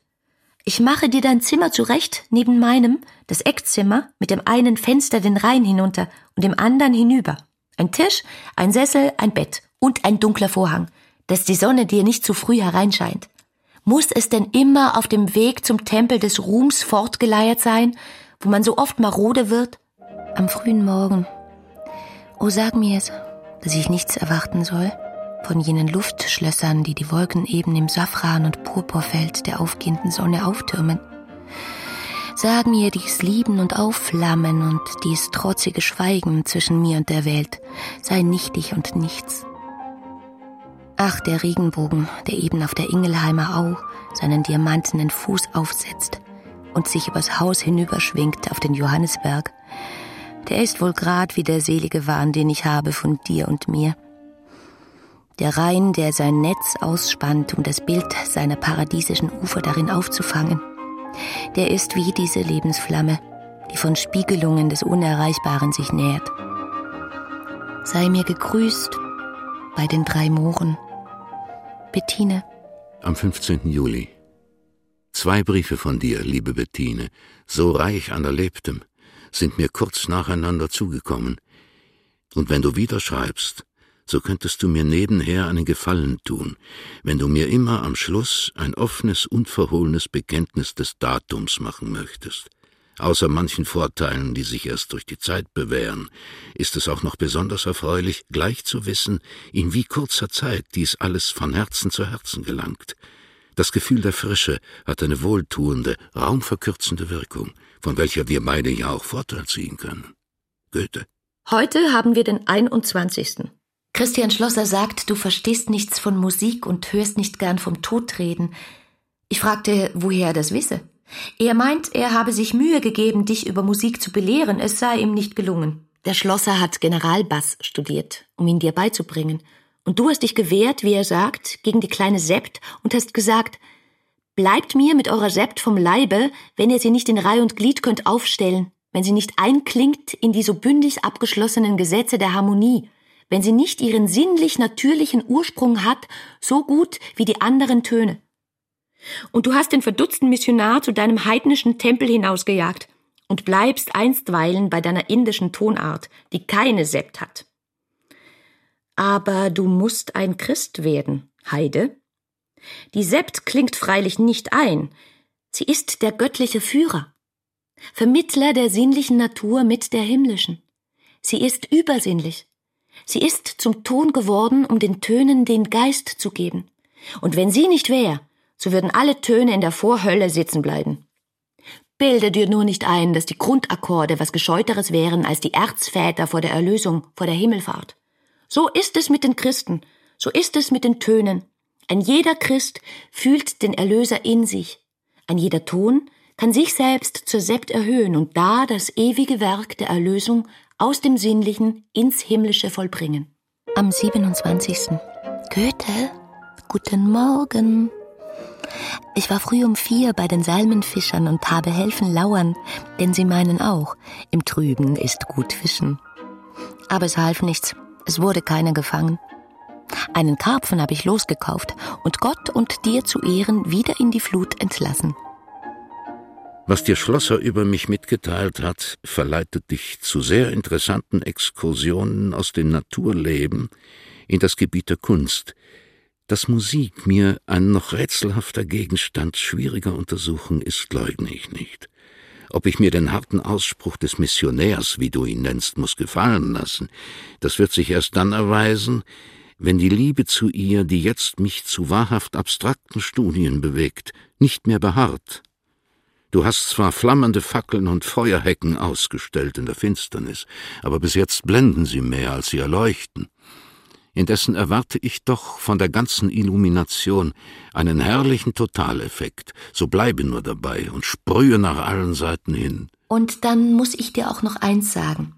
Ich mache dir dein Zimmer zurecht neben meinem, das Eckzimmer, mit dem einen Fenster den Rhein hinunter und dem anderen hinüber. Ein Tisch, ein Sessel, ein Bett und ein dunkler Vorhang, dass die Sonne dir nicht zu früh hereinscheint. Muss es denn immer auf dem Weg zum Tempel des Ruhms fortgeleiert sein, wo man so oft marode wird? Am frühen Morgen. Oh, sag mir es, dass ich nichts erwarten soll von jenen Luftschlössern, die die Wolken eben im Safran- und Purpurfeld der aufgehenden Sonne auftürmen. Sag mir dies Lieben und Aufflammen und dies trotzige Schweigen zwischen mir und der Welt sei nichtig und nichts. Ach, der Regenbogen, der eben auf der Ingelheimer Au seinen diamantenen Fuß aufsetzt und sich übers Haus hinüberschwingt auf den Johannisberg, der ist wohl grad wie der selige Wahn, den ich habe von dir und mir der Rhein, der sein Netz ausspannt, um das Bild seiner paradiesischen Ufer darin aufzufangen, der ist wie diese Lebensflamme, die von Spiegelungen des Unerreichbaren sich nährt. Sei mir gegrüßt bei den drei Mooren. Bettine. Am 15. Juli. Zwei Briefe von dir, liebe Bettine, so reich an Erlebtem, sind mir kurz nacheinander zugekommen. Und wenn du wieder schreibst, so könntest du mir nebenher einen Gefallen tun, wenn du mir immer am Schluss ein offenes, unverhohlenes Bekenntnis des Datums machen möchtest. Außer manchen Vorteilen, die sich erst durch die Zeit bewähren, ist es auch noch besonders erfreulich, gleich zu wissen, in wie kurzer Zeit dies alles von Herzen zu Herzen gelangt. Das Gefühl der Frische hat eine wohltuende, raumverkürzende Wirkung, von welcher wir beide ja auch Vorteil ziehen können. Goethe. Heute haben wir den 21. Christian Schlosser sagt, du verstehst nichts von Musik und hörst nicht gern vom Tod reden. Ich fragte, woher er das wisse. Er meint, er habe sich Mühe gegeben, dich über Musik zu belehren, es sei ihm nicht gelungen. Der Schlosser hat Generalbass studiert, um ihn dir beizubringen. Und du hast dich gewehrt, wie er sagt, gegen die kleine Sept und hast gesagt, bleibt mir mit eurer Sept vom Leibe, wenn ihr sie nicht in Reih und Glied könnt aufstellen, wenn sie nicht einklingt in die so bündig abgeschlossenen Gesetze der Harmonie wenn sie nicht ihren sinnlich natürlichen Ursprung hat, so gut wie die anderen Töne. Und du hast den verdutzten Missionar zu deinem heidnischen Tempel hinausgejagt und bleibst einstweilen bei deiner indischen Tonart, die keine Sept hat. Aber du musst ein Christ werden, Heide. Die Sept klingt freilich nicht ein, sie ist der göttliche Führer, Vermittler der sinnlichen Natur mit der himmlischen. Sie ist übersinnlich, Sie ist zum Ton geworden, um den Tönen den Geist zu geben. Und wenn sie nicht wäre, so würden alle Töne in der Vorhölle sitzen bleiben. Bilde dir nur nicht ein, dass die Grundakkorde was Gescheuteres wären als die Erzväter vor der Erlösung, vor der Himmelfahrt. So ist es mit den Christen, so ist es mit den Tönen. Ein jeder Christ fühlt den Erlöser in sich. Ein jeder Ton kann sich selbst zur Sept erhöhen und da das ewige Werk der Erlösung aus dem Sinnlichen ins Himmlische vollbringen. Am 27. Goethe, guten Morgen. Ich war früh um vier bei den Salmenfischern und habe helfen lauern, denn sie meinen auch, im Trüben ist gut fischen. Aber es half nichts, es wurde keiner gefangen. Einen Karpfen habe ich losgekauft und Gott und dir zu Ehren wieder in die Flut entlassen. Was dir Schlosser über mich mitgeteilt hat, verleitet dich zu sehr interessanten Exkursionen aus dem Naturleben in das Gebiet der Kunst. Dass Musik mir ein noch rätselhafter Gegenstand schwieriger Untersuchung ist, leugne ich nicht. Ob ich mir den harten Ausspruch des Missionärs, wie du ihn nennst, muss gefallen lassen, das wird sich erst dann erweisen, wenn die Liebe zu ihr, die jetzt mich zu wahrhaft abstrakten Studien bewegt, nicht mehr beharrt. Du hast zwar flammende Fackeln und Feuerhecken ausgestellt in der Finsternis, aber bis jetzt blenden sie mehr, als sie erleuchten. Indessen erwarte ich doch von der ganzen Illumination einen herrlichen Totaleffekt, so bleibe nur dabei und sprühe nach allen Seiten hin. Und dann muss ich dir auch noch eins sagen.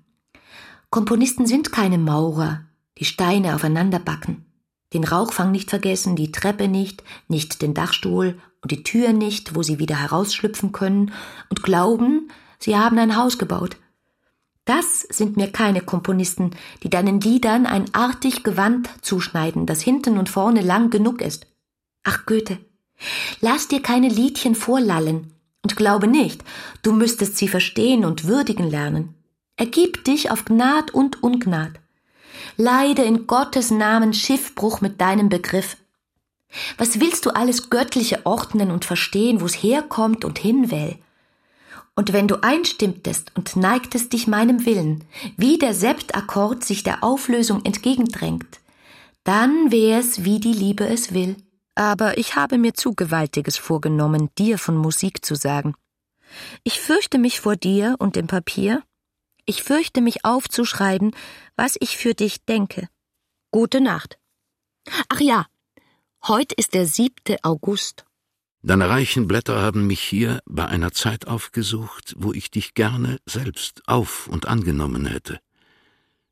Komponisten sind keine Maurer, die Steine aufeinander backen. Den Rauchfang nicht vergessen, die Treppe nicht, nicht den Dachstuhl und die Tür nicht, wo sie wieder herausschlüpfen können und glauben, sie haben ein Haus gebaut. Das sind mir keine Komponisten, die deinen Liedern ein artig Gewand zuschneiden, das hinten und vorne lang genug ist. Ach Goethe, lass dir keine Liedchen vorlallen und glaube nicht, du müsstest sie verstehen und würdigen lernen. Ergib dich auf Gnad und Ungnad leide in Gottes Namen Schiffbruch mit deinem Begriff. Was willst du alles Göttliche ordnen und verstehen, wo's herkommt und hinwähl? Und wenn du einstimmtest und neigtest dich meinem Willen, wie der Septakkord sich der Auflösung entgegendrängt, dann wär's, wie die Liebe es will. Aber ich habe mir zu Gewaltiges vorgenommen, dir von Musik zu sagen. Ich fürchte mich vor dir und dem Papier, ich fürchte mich aufzuschreiben, was ich für dich denke. Gute Nacht. Ach ja, heute ist der siebte August. Deine reichen Blätter haben mich hier bei einer Zeit aufgesucht, wo ich dich gerne selbst auf und angenommen hätte.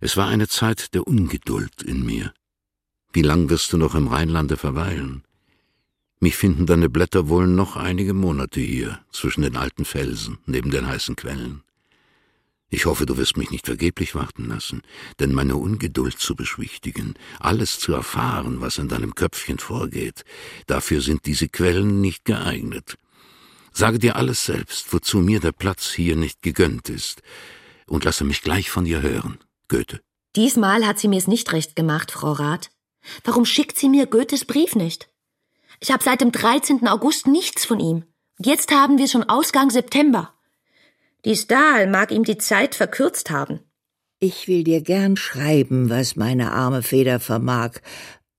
Es war eine Zeit der Ungeduld in mir. Wie lang wirst du noch im Rheinlande verweilen? Mich finden deine Blätter wohl noch einige Monate hier, zwischen den alten Felsen, neben den heißen Quellen. Ich hoffe, du wirst mich nicht vergeblich warten lassen, denn meine Ungeduld zu beschwichtigen, alles zu erfahren, was in deinem Köpfchen vorgeht, dafür sind diese Quellen nicht geeignet. Sage dir alles selbst, wozu mir der Platz hier nicht gegönnt ist, und lasse mich gleich von dir hören, Goethe. Diesmal hat sie mir's nicht recht gemacht, Frau Rath. Warum schickt sie mir Goethes Brief nicht? Ich habe seit dem 13. August nichts von ihm. Und jetzt haben wir schon Ausgang September. Die Stahl mag ihm die Zeit verkürzt haben. Ich will dir gern schreiben, was meine arme Feder vermag,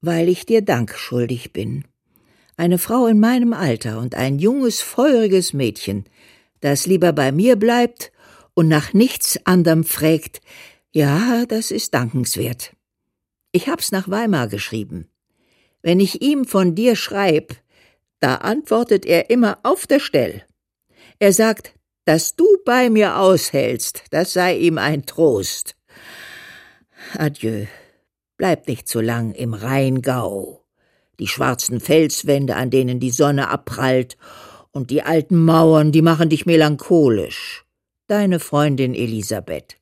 weil ich dir Dank schuldig bin. Eine Frau in meinem Alter und ein junges, feuriges Mädchen, das lieber bei mir bleibt und nach nichts anderem frägt, ja, das ist dankenswert. Ich hab's nach Weimar geschrieben. Wenn ich ihm von dir schreib, da antwortet er immer auf der Stell. Er sagt, dass du bei mir aushältst, das sei ihm ein Trost. Adieu. Bleib nicht zu lang im Rheingau. Die schwarzen Felswände, an denen die Sonne abprallt, und die alten Mauern, die machen dich melancholisch. Deine Freundin Elisabeth.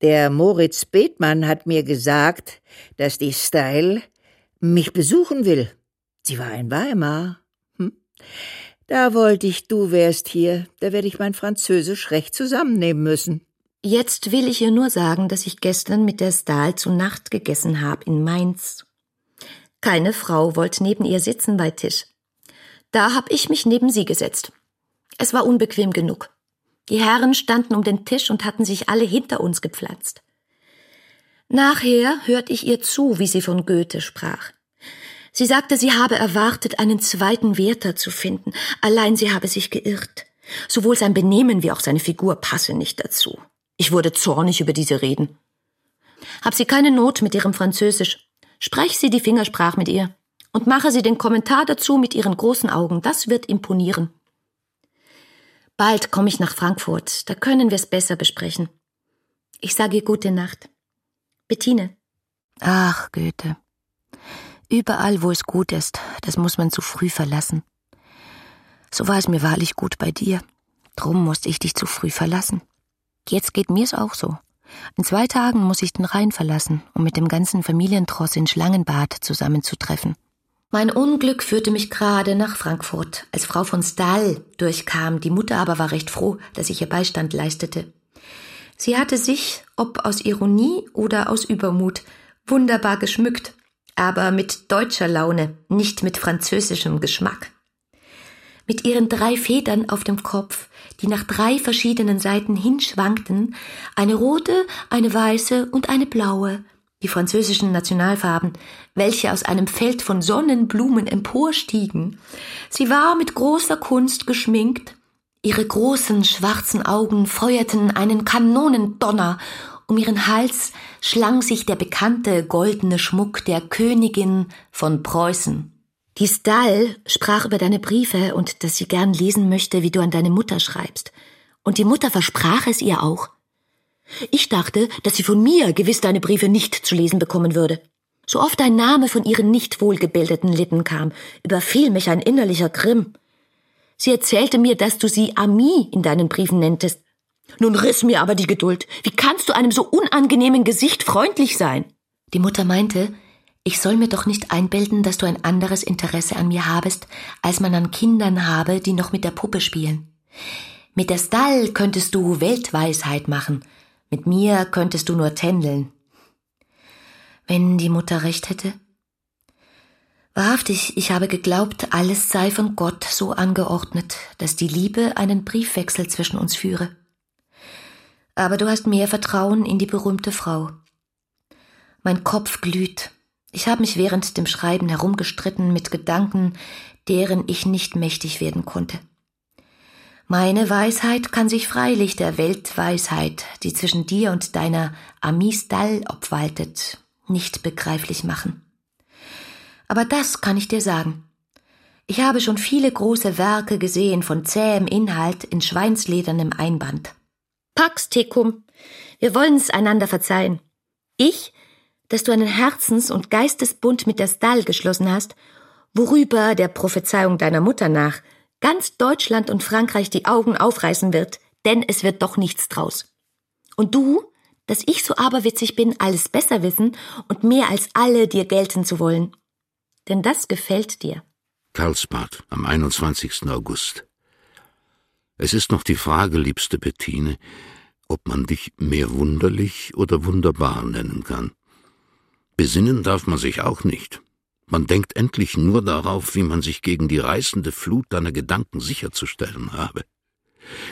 Der Moritz Bethmann hat mir gesagt, dass die Style mich besuchen will. Sie war in Weimar. Hm? Da wollte ich, du wärst hier, da werde ich mein Französisch recht zusammennehmen müssen. Jetzt will ich ihr nur sagen, dass ich gestern mit der Stahl zu Nacht gegessen habe in Mainz. Keine Frau wollte neben ihr sitzen bei Tisch. Da hab ich mich neben sie gesetzt. Es war unbequem genug. Die Herren standen um den Tisch und hatten sich alle hinter uns gepflanzt. Nachher hörte ich ihr zu, wie sie von Goethe sprach. Sie sagte, sie habe erwartet, einen zweiten Werther zu finden, allein sie habe sich geirrt. Sowohl sein Benehmen wie auch seine Figur passe nicht dazu. Ich wurde zornig über diese Reden. Hab sie keine Not mit ihrem Französisch. Sprech sie die Fingersprach mit ihr und mache sie den Kommentar dazu mit ihren großen Augen. Das wird imponieren. Bald komme ich nach Frankfurt, da können wir es besser besprechen. Ich sage ihr gute Nacht. Bettine. Ach, Goethe. Überall, wo es gut ist, das muss man zu früh verlassen. So war es mir wahrlich gut bei dir. Drum musste ich dich zu früh verlassen. Jetzt geht mir's auch so. In zwei Tagen muss ich den Rhein verlassen, um mit dem ganzen Familientross in Schlangenbad zusammenzutreffen. Mein Unglück führte mich gerade nach Frankfurt, als Frau von Stahl durchkam. Die Mutter aber war recht froh, dass ich ihr Beistand leistete. Sie hatte sich, ob aus Ironie oder aus Übermut, wunderbar geschmückt aber mit deutscher Laune, nicht mit französischem Geschmack. Mit ihren drei Federn auf dem Kopf, die nach drei verschiedenen Seiten hinschwankten, eine rote, eine weiße und eine blaue, die französischen Nationalfarben, welche aus einem Feld von Sonnenblumen emporstiegen. Sie war mit großer Kunst geschminkt, ihre großen schwarzen Augen feuerten einen Kanonendonner um ihren Hals schlang sich der bekannte goldene Schmuck der Königin von Preußen. Die Stahl sprach über deine Briefe und dass sie gern lesen möchte, wie du an deine Mutter schreibst. Und die Mutter versprach es ihr auch. Ich dachte, dass sie von mir gewiss deine Briefe nicht zu lesen bekommen würde. So oft ein Name von ihren nicht wohlgebildeten Lippen kam, überfiel mich ein innerlicher Grimm. Sie erzählte mir, dass du sie Ami in deinen Briefen nenntest, nun riss mir aber die Geduld. Wie kannst du einem so unangenehmen Gesicht freundlich sein? Die Mutter meinte, ich soll mir doch nicht einbilden, dass du ein anderes Interesse an mir habest, als man an Kindern habe, die noch mit der Puppe spielen. Mit der Stall könntest du Weltweisheit machen, mit mir könntest du nur tändeln. Wenn die Mutter recht hätte? Wahrhaftig, ich habe geglaubt, alles sei von Gott so angeordnet, dass die Liebe einen Briefwechsel zwischen uns führe aber du hast mehr Vertrauen in die berühmte Frau. Mein Kopf glüht. Ich habe mich während dem Schreiben herumgestritten mit Gedanken, deren ich nicht mächtig werden konnte. Meine Weisheit kann sich freilich der Weltweisheit, die zwischen dir und deiner Amistal obwaltet, nicht begreiflich machen. Aber das kann ich dir sagen. Ich habe schon viele große Werke gesehen von zähem Inhalt in schweinsledernem Einband. Pax tecum. Wir wollen's einander verzeihen. Ich, dass du einen Herzens- und Geistesbund mit der Stahl geschlossen hast, worüber der Prophezeiung deiner Mutter nach ganz Deutschland und Frankreich die Augen aufreißen wird, denn es wird doch nichts draus. Und du, dass ich so aberwitzig bin, alles besser wissen und mehr als alle dir gelten zu wollen. Denn das gefällt dir. Karlsbad am 21. August. Es ist noch die Frage, liebste Bettine, ob man dich mehr wunderlich oder wunderbar nennen kann. Besinnen darf man sich auch nicht. Man denkt endlich nur darauf, wie man sich gegen die reißende Flut deiner Gedanken sicherzustellen habe.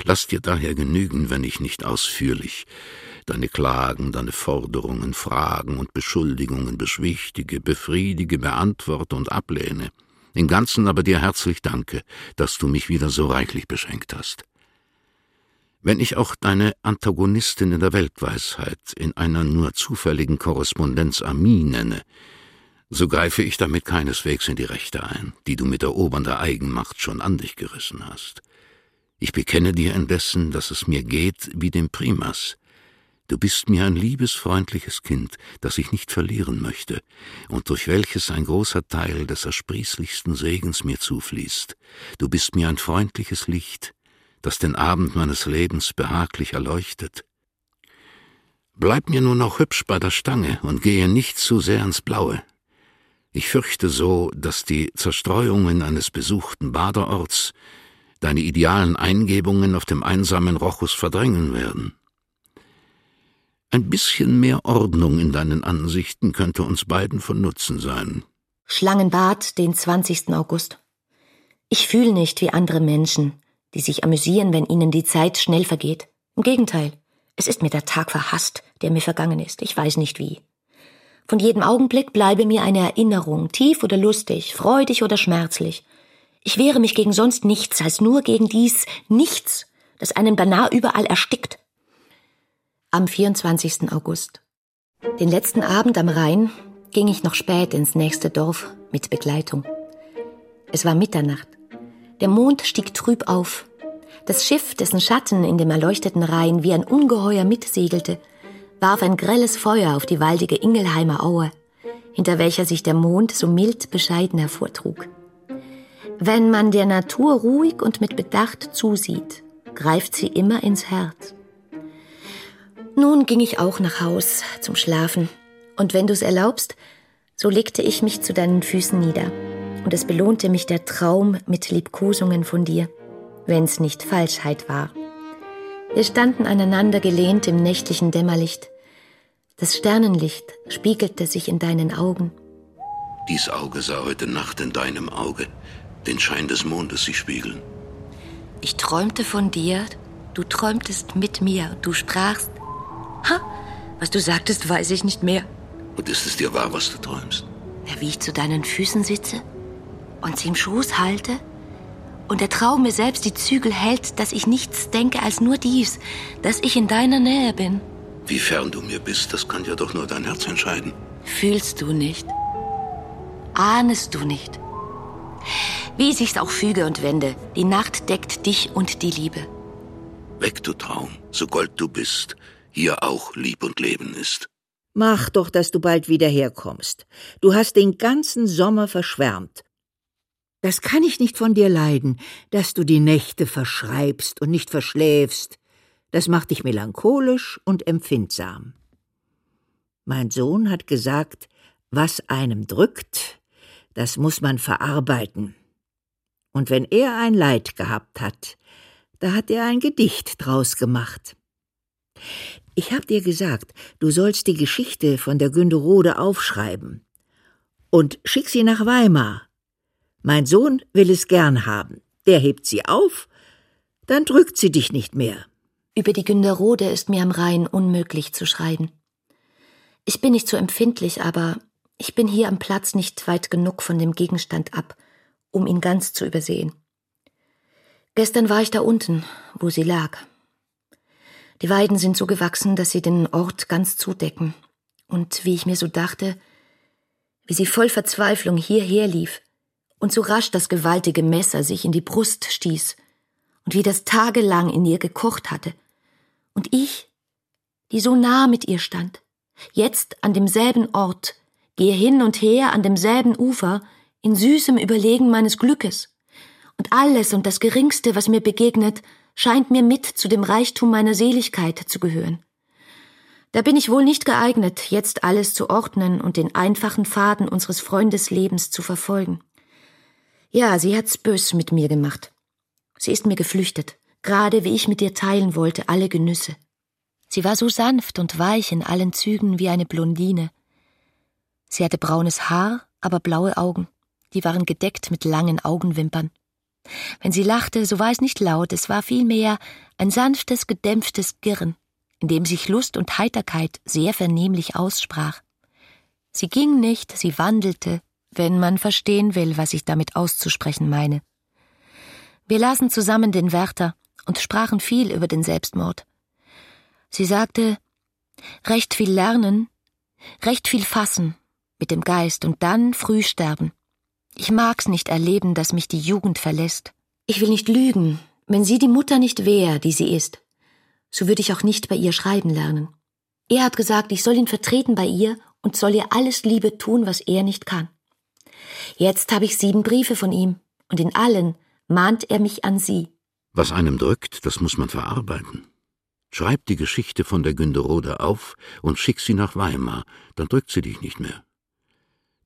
Lass dir daher genügen, wenn ich nicht ausführlich deine Klagen, deine Forderungen, Fragen und Beschuldigungen beschwichtige, befriedige, beantworte und ablehne. Im Ganzen aber dir herzlich danke, dass du mich wieder so reichlich beschenkt hast. Wenn ich auch deine Antagonistin in der Weltweisheit in einer nur zufälligen Korrespondenz Ami nenne, so greife ich damit keineswegs in die Rechte ein, die du mit erobernder Eigenmacht schon an dich gerissen hast. Ich bekenne dir indessen, dass es mir geht wie dem Primas, Du bist mir ein liebes, freundliches Kind, das ich nicht verlieren möchte und durch welches ein großer Teil des ersprießlichsten Segens mir zufließt. Du bist mir ein freundliches Licht, das den Abend meines Lebens behaglich erleuchtet. Bleib mir nur noch hübsch bei der Stange und gehe nicht zu sehr ins Blaue. Ich fürchte so, dass die Zerstreuungen eines besuchten Baderorts deine idealen Eingebungen auf dem einsamen Rochus verdrängen werden. Ein bisschen mehr Ordnung in deinen Ansichten könnte uns beiden von Nutzen sein. Schlangenbad, den 20. August. Ich fühle nicht wie andere Menschen, die sich amüsieren, wenn ihnen die Zeit schnell vergeht. Im Gegenteil, es ist mir der Tag verhasst, der mir vergangen ist. Ich weiß nicht wie. Von jedem Augenblick bleibe mir eine Erinnerung, tief oder lustig, freudig oder schmerzlich. Ich wehre mich gegen sonst nichts, als nur gegen dies Nichts, das einen beinahe überall erstickt. Am 24. August. Den letzten Abend am Rhein ging ich noch spät ins nächste Dorf mit Begleitung. Es war Mitternacht. Der Mond stieg trüb auf. Das Schiff, dessen Schatten in dem erleuchteten Rhein wie ein Ungeheuer mitsegelte, warf ein grelles Feuer auf die waldige Ingelheimer Aue, hinter welcher sich der Mond so mild bescheiden hervortrug. Wenn man der Natur ruhig und mit Bedacht zusieht, greift sie immer ins Herz. Nun ging ich auch nach Haus zum Schlafen, und wenn du's erlaubst, so legte ich mich zu deinen Füßen nieder, und es belohnte mich der Traum mit Liebkosungen von dir, wenn's nicht Falschheit war. Wir standen aneinander gelehnt im nächtlichen Dämmerlicht. Das Sternenlicht spiegelte sich in deinen Augen. Dies Auge sah heute Nacht in deinem Auge den Schein des Mondes sich spiegeln. Ich träumte von dir, du träumtest mit mir, du sprachst. Ha, was du sagtest, weiß ich nicht mehr. Und ist es dir wahr, was du träumst? Ja, wie ich zu deinen Füßen sitze und sie im Schoß halte und der Traum mir selbst die Zügel hält, dass ich nichts denke als nur dies, dass ich in deiner Nähe bin. Wie fern du mir bist, das kann ja doch nur dein Herz entscheiden. Fühlst du nicht? Ahnest du nicht? Wie sich's auch füge und wende, die Nacht deckt dich und die Liebe. Weg, du Traum, so gold du bist, hier auch Lieb und Leben ist. Mach doch, dass du bald wieder herkommst. Du hast den ganzen Sommer verschwärmt. Das kann ich nicht von dir leiden, dass du die Nächte verschreibst und nicht verschläfst. Das macht dich melancholisch und empfindsam. Mein Sohn hat gesagt, was einem drückt, das muss man verarbeiten. Und wenn er ein Leid gehabt hat, da hat er ein Gedicht draus gemacht. Ich hab dir gesagt, du sollst die Geschichte von der Günderode aufschreiben. Und schick sie nach Weimar. Mein Sohn will es gern haben. Der hebt sie auf, dann drückt sie dich nicht mehr. Über die Günderode ist mir am Rhein unmöglich zu schreiben. Ich bin nicht so empfindlich, aber ich bin hier am Platz nicht weit genug von dem Gegenstand ab, um ihn ganz zu übersehen. Gestern war ich da unten, wo sie lag. Die Weiden sind so gewachsen, dass sie den Ort ganz zudecken. Und wie ich mir so dachte, wie sie voll Verzweiflung hierher lief und so rasch das gewaltige Messer sich in die Brust stieß und wie das tagelang in ihr gekocht hatte. Und ich, die so nah mit ihr stand, jetzt an demselben Ort, gehe hin und her an demselben Ufer, in süßem Überlegen meines Glückes. Und alles und das Geringste, was mir begegnet, scheint mir mit zu dem Reichtum meiner Seligkeit zu gehören. Da bin ich wohl nicht geeignet, jetzt alles zu ordnen und den einfachen Faden unseres Freundeslebens zu verfolgen. Ja, sie hat's bös mit mir gemacht. Sie ist mir geflüchtet, gerade wie ich mit ihr teilen wollte alle Genüsse. Sie war so sanft und weich in allen Zügen wie eine Blondine. Sie hatte braunes Haar, aber blaue Augen die waren gedeckt mit langen Augenwimpern. Wenn sie lachte, so war es nicht laut, es war vielmehr ein sanftes, gedämpftes Girren, in dem sich Lust und Heiterkeit sehr vernehmlich aussprach. Sie ging nicht, sie wandelte, wenn man verstehen will, was ich damit auszusprechen meine. Wir lasen zusammen den Wärter und sprachen viel über den Selbstmord. Sie sagte, recht viel lernen, recht viel fassen mit dem Geist und dann früh sterben. Ich mag's nicht erleben, dass mich die Jugend verlässt. Ich will nicht lügen, wenn sie die Mutter nicht wäre, die sie ist. So würde ich auch nicht bei ihr schreiben lernen. Er hat gesagt, ich soll ihn vertreten bei ihr und soll ihr alles Liebe tun, was er nicht kann. Jetzt habe ich sieben Briefe von ihm, und in allen mahnt er mich an sie. Was einem drückt, das muss man verarbeiten. Schreib die Geschichte von der Günderode auf und schick sie nach Weimar, dann drückt sie dich nicht mehr.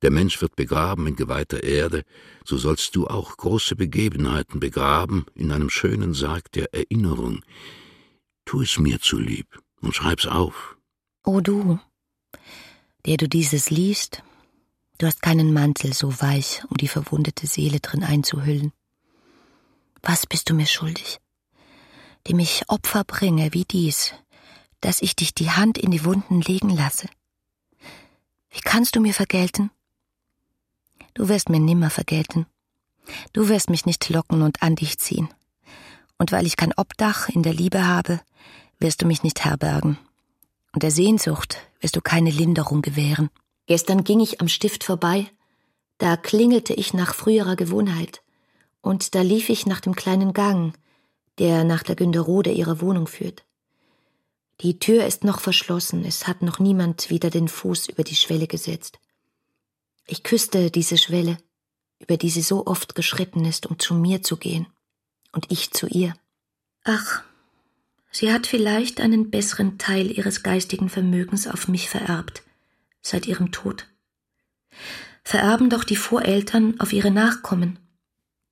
Der Mensch wird begraben in geweihter Erde, so sollst du auch große Begebenheiten begraben in einem schönen Sarg der Erinnerung. Tu es mir zulieb und schreib's auf. O du, der du dieses liest, du hast keinen Mantel so weich, um die verwundete Seele drin einzuhüllen. Was bist du mir schuldig, dem ich Opfer bringe wie dies, dass ich dich die Hand in die Wunden legen lasse? Wie kannst du mir vergelten? Du wirst mir nimmer vergelten. Du wirst mich nicht locken und an dich ziehen. Und weil ich kein Obdach in der Liebe habe, wirst du mich nicht herbergen. Und der Sehnsucht wirst du keine Linderung gewähren. Gestern ging ich am Stift vorbei, da klingelte ich nach früherer Gewohnheit, und da lief ich nach dem kleinen Gang, der nach der Günderode ihrer Wohnung führt. Die Tür ist noch verschlossen, es hat noch niemand wieder den Fuß über die Schwelle gesetzt. Ich küsste diese Schwelle, über die sie so oft geschritten ist, um zu mir zu gehen, und ich zu ihr. Ach, sie hat vielleicht einen besseren Teil ihres geistigen Vermögens auf mich vererbt, seit ihrem Tod. Vererben doch die Voreltern auf ihre Nachkommen.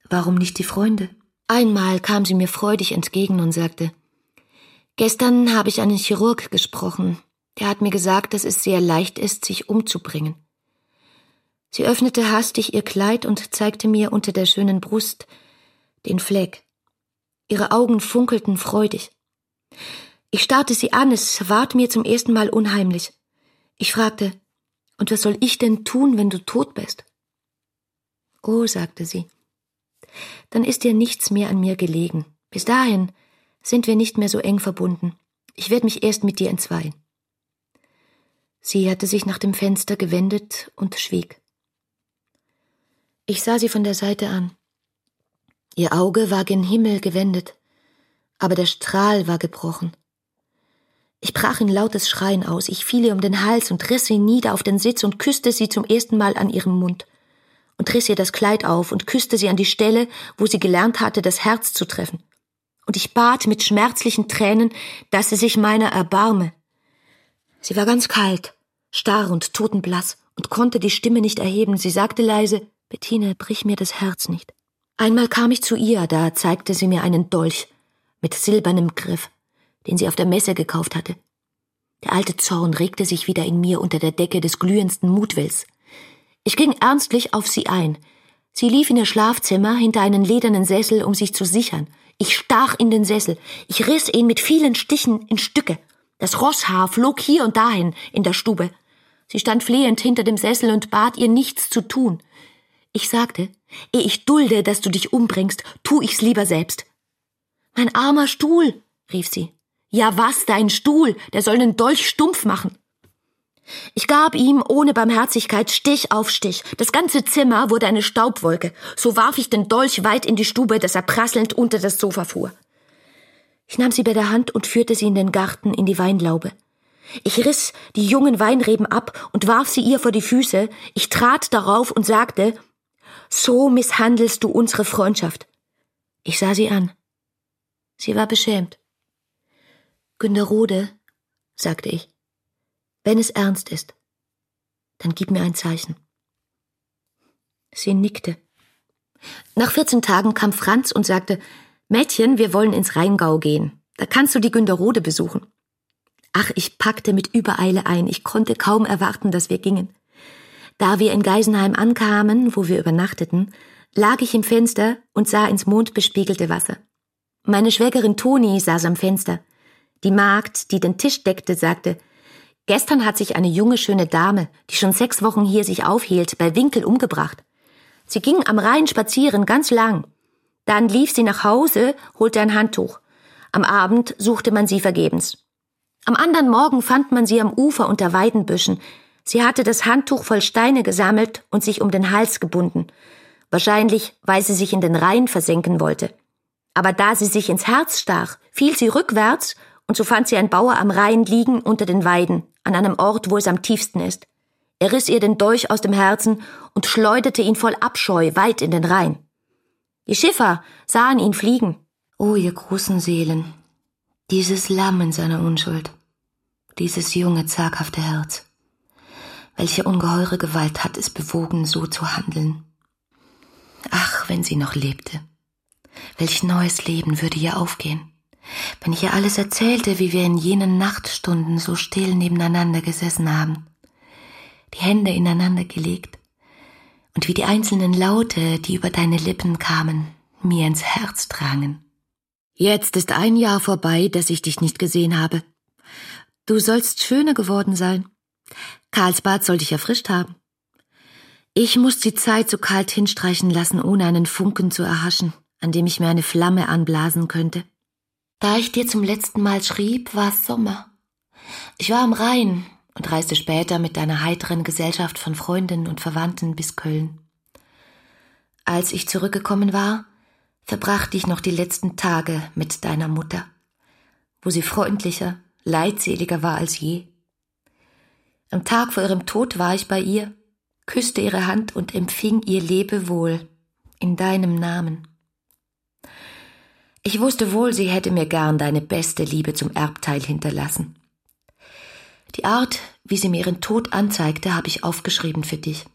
Warum nicht die Freunde? Einmal kam sie mir freudig entgegen und sagte, Gestern habe ich einen Chirurg gesprochen, der hat mir gesagt, dass es sehr leicht ist, sich umzubringen. Sie öffnete hastig ihr Kleid und zeigte mir unter der schönen Brust den Fleck. Ihre Augen funkelten freudig. Ich starrte sie an, es ward mir zum ersten Mal unheimlich. Ich fragte, und was soll ich denn tun, wenn du tot bist? Oh, sagte sie, dann ist dir nichts mehr an mir gelegen. Bis dahin sind wir nicht mehr so eng verbunden. Ich werde mich erst mit dir entzweien. Sie hatte sich nach dem Fenster gewendet und schwieg. Ich sah sie von der Seite an. Ihr Auge war gen Himmel gewendet, aber der Strahl war gebrochen. Ich brach in lautes Schreien aus, ich fiel ihr um den Hals und riss sie nieder auf den Sitz und küsste sie zum ersten Mal an ihrem Mund und riss ihr das Kleid auf und küsste sie an die Stelle, wo sie gelernt hatte, das Herz zu treffen. Und ich bat mit schmerzlichen Tränen, dass sie sich meiner erbarme. Sie war ganz kalt, starr und totenblass und konnte die Stimme nicht erheben. Sie sagte leise, Bettine, brich mir das Herz nicht. Einmal kam ich zu ihr, da zeigte sie mir einen Dolch mit silbernem Griff, den sie auf der Messe gekauft hatte. Der alte Zorn regte sich wieder in mir unter der Decke des glühendsten Mutwills. Ich ging ernstlich auf sie ein. Sie lief in ihr Schlafzimmer hinter einen ledernen Sessel, um sich zu sichern. Ich stach in den Sessel. Ich riss ihn mit vielen Stichen in Stücke. Das Rosshaar flog hier und dahin in der Stube. Sie stand flehend hinter dem Sessel und bat ihr nichts zu tun. Ich sagte, ehe ich dulde, dass du dich umbringst, tu ich's lieber selbst. Mein armer Stuhl, rief sie. Ja was, dein Stuhl, der soll nen Dolch stumpf machen. Ich gab ihm ohne Barmherzigkeit Stich auf Stich. Das ganze Zimmer wurde eine Staubwolke. So warf ich den Dolch weit in die Stube, dass er prasselnd unter das Sofa fuhr. Ich nahm sie bei der Hand und führte sie in den Garten in die Weinlaube. Ich riss die jungen Weinreben ab und warf sie ihr vor die Füße. Ich trat darauf und sagte, so misshandelst du unsere Freundschaft. Ich sah sie an. Sie war beschämt. Günderode, sagte ich, wenn es ernst ist, dann gib mir ein Zeichen. Sie nickte. Nach 14 Tagen kam Franz und sagte, Mädchen, wir wollen ins Rheingau gehen. Da kannst du die Günderode besuchen. Ach, ich packte mit Übereile ein. Ich konnte kaum erwarten, dass wir gingen. Da wir in Geisenheim ankamen, wo wir übernachteten, lag ich im Fenster und sah ins mondbespiegelte Wasser. Meine Schwägerin Toni saß am Fenster. Die Magd, die den Tisch deckte, sagte, Gestern hat sich eine junge, schöne Dame, die schon sechs Wochen hier sich aufhielt, bei Winkel umgebracht. Sie ging am Rhein spazieren, ganz lang. Dann lief sie nach Hause, holte ein Handtuch. Am Abend suchte man sie vergebens. Am anderen Morgen fand man sie am Ufer unter Weidenbüschen, Sie hatte das Handtuch voll Steine gesammelt und sich um den Hals gebunden. Wahrscheinlich, weil sie sich in den Rhein versenken wollte. Aber da sie sich ins Herz stach, fiel sie rückwärts und so fand sie ein Bauer am Rhein liegen unter den Weiden, an einem Ort, wo es am tiefsten ist. Er riss ihr den Dolch aus dem Herzen und schleuderte ihn voll Abscheu weit in den Rhein. Die Schiffer sahen ihn fliegen. O ihr großen Seelen, dieses Lamm in seiner Unschuld, dieses junge, zaghafte Herz. Welche ungeheure Gewalt hat es bewogen, so zu handeln? Ach, wenn sie noch lebte. Welch neues Leben würde ihr aufgehen, wenn ich ihr alles erzählte, wie wir in jenen Nachtstunden so still nebeneinander gesessen haben, die Hände ineinander gelegt, und wie die einzelnen Laute, die über deine Lippen kamen, mir ins Herz drangen. Jetzt ist ein Jahr vorbei, dass ich dich nicht gesehen habe. Du sollst schöner geworden sein. Karlsbad sollte ich erfrischt haben. Ich muss die Zeit so kalt hinstreichen lassen, ohne einen Funken zu erhaschen, an dem ich mir eine Flamme anblasen könnte. Da ich dir zum letzten Mal schrieb, war es Sommer. Ich war am Rhein und reiste später mit deiner heiteren Gesellschaft von Freundinnen und Verwandten bis Köln. Als ich zurückgekommen war, verbrachte ich noch die letzten Tage mit deiner Mutter, wo sie freundlicher, leidseliger war als je. Am Tag vor ihrem Tod war ich bei ihr, küsste ihre Hand und empfing ihr Lebewohl in deinem Namen. Ich wusste wohl, sie hätte mir gern deine beste Liebe zum Erbteil hinterlassen. Die Art, wie sie mir ihren Tod anzeigte, habe ich aufgeschrieben für dich.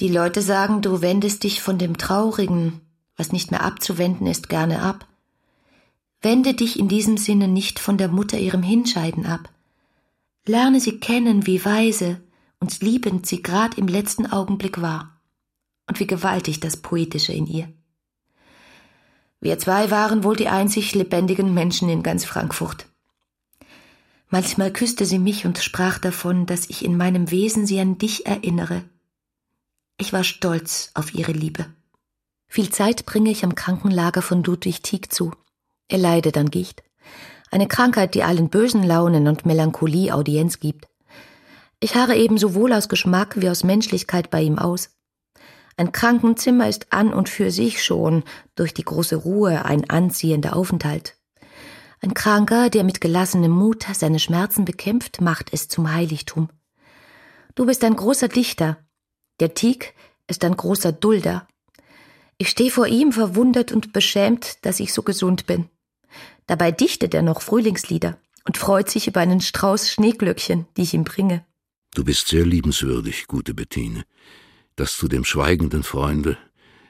Die Leute sagen, du wendest dich von dem Traurigen, was nicht mehr abzuwenden ist, gerne ab. Wende dich in diesem Sinne nicht von der Mutter ihrem Hinscheiden ab. Lerne sie kennen, wie weise und liebend sie grad im letzten Augenblick war und wie gewaltig das Poetische in ihr. Wir zwei waren wohl die einzig lebendigen Menschen in ganz Frankfurt. Manchmal küsste sie mich und sprach davon, dass ich in meinem Wesen sie an dich erinnere. Ich war stolz auf ihre Liebe. Viel Zeit bringe ich am Krankenlager von Ludwig Tieck zu. Er leidet an Gicht. Eine Krankheit, die allen bösen Launen und Melancholie Audienz gibt. Ich harre eben sowohl aus Geschmack wie aus Menschlichkeit bei ihm aus. Ein Krankenzimmer ist an und für sich schon durch die große Ruhe ein anziehender Aufenthalt. Ein Kranker, der mit gelassenem Mut seine Schmerzen bekämpft, macht es zum Heiligtum. Du bist ein großer Dichter. Der Tieg ist ein großer Dulder. Ich stehe vor ihm verwundert und beschämt, dass ich so gesund bin. Dabei dichtet er noch Frühlingslieder und freut sich über einen Strauß Schneeglöckchen, die ich ihm bringe. Du bist sehr liebenswürdig, gute Bettine, dass du dem schweigenden Freunde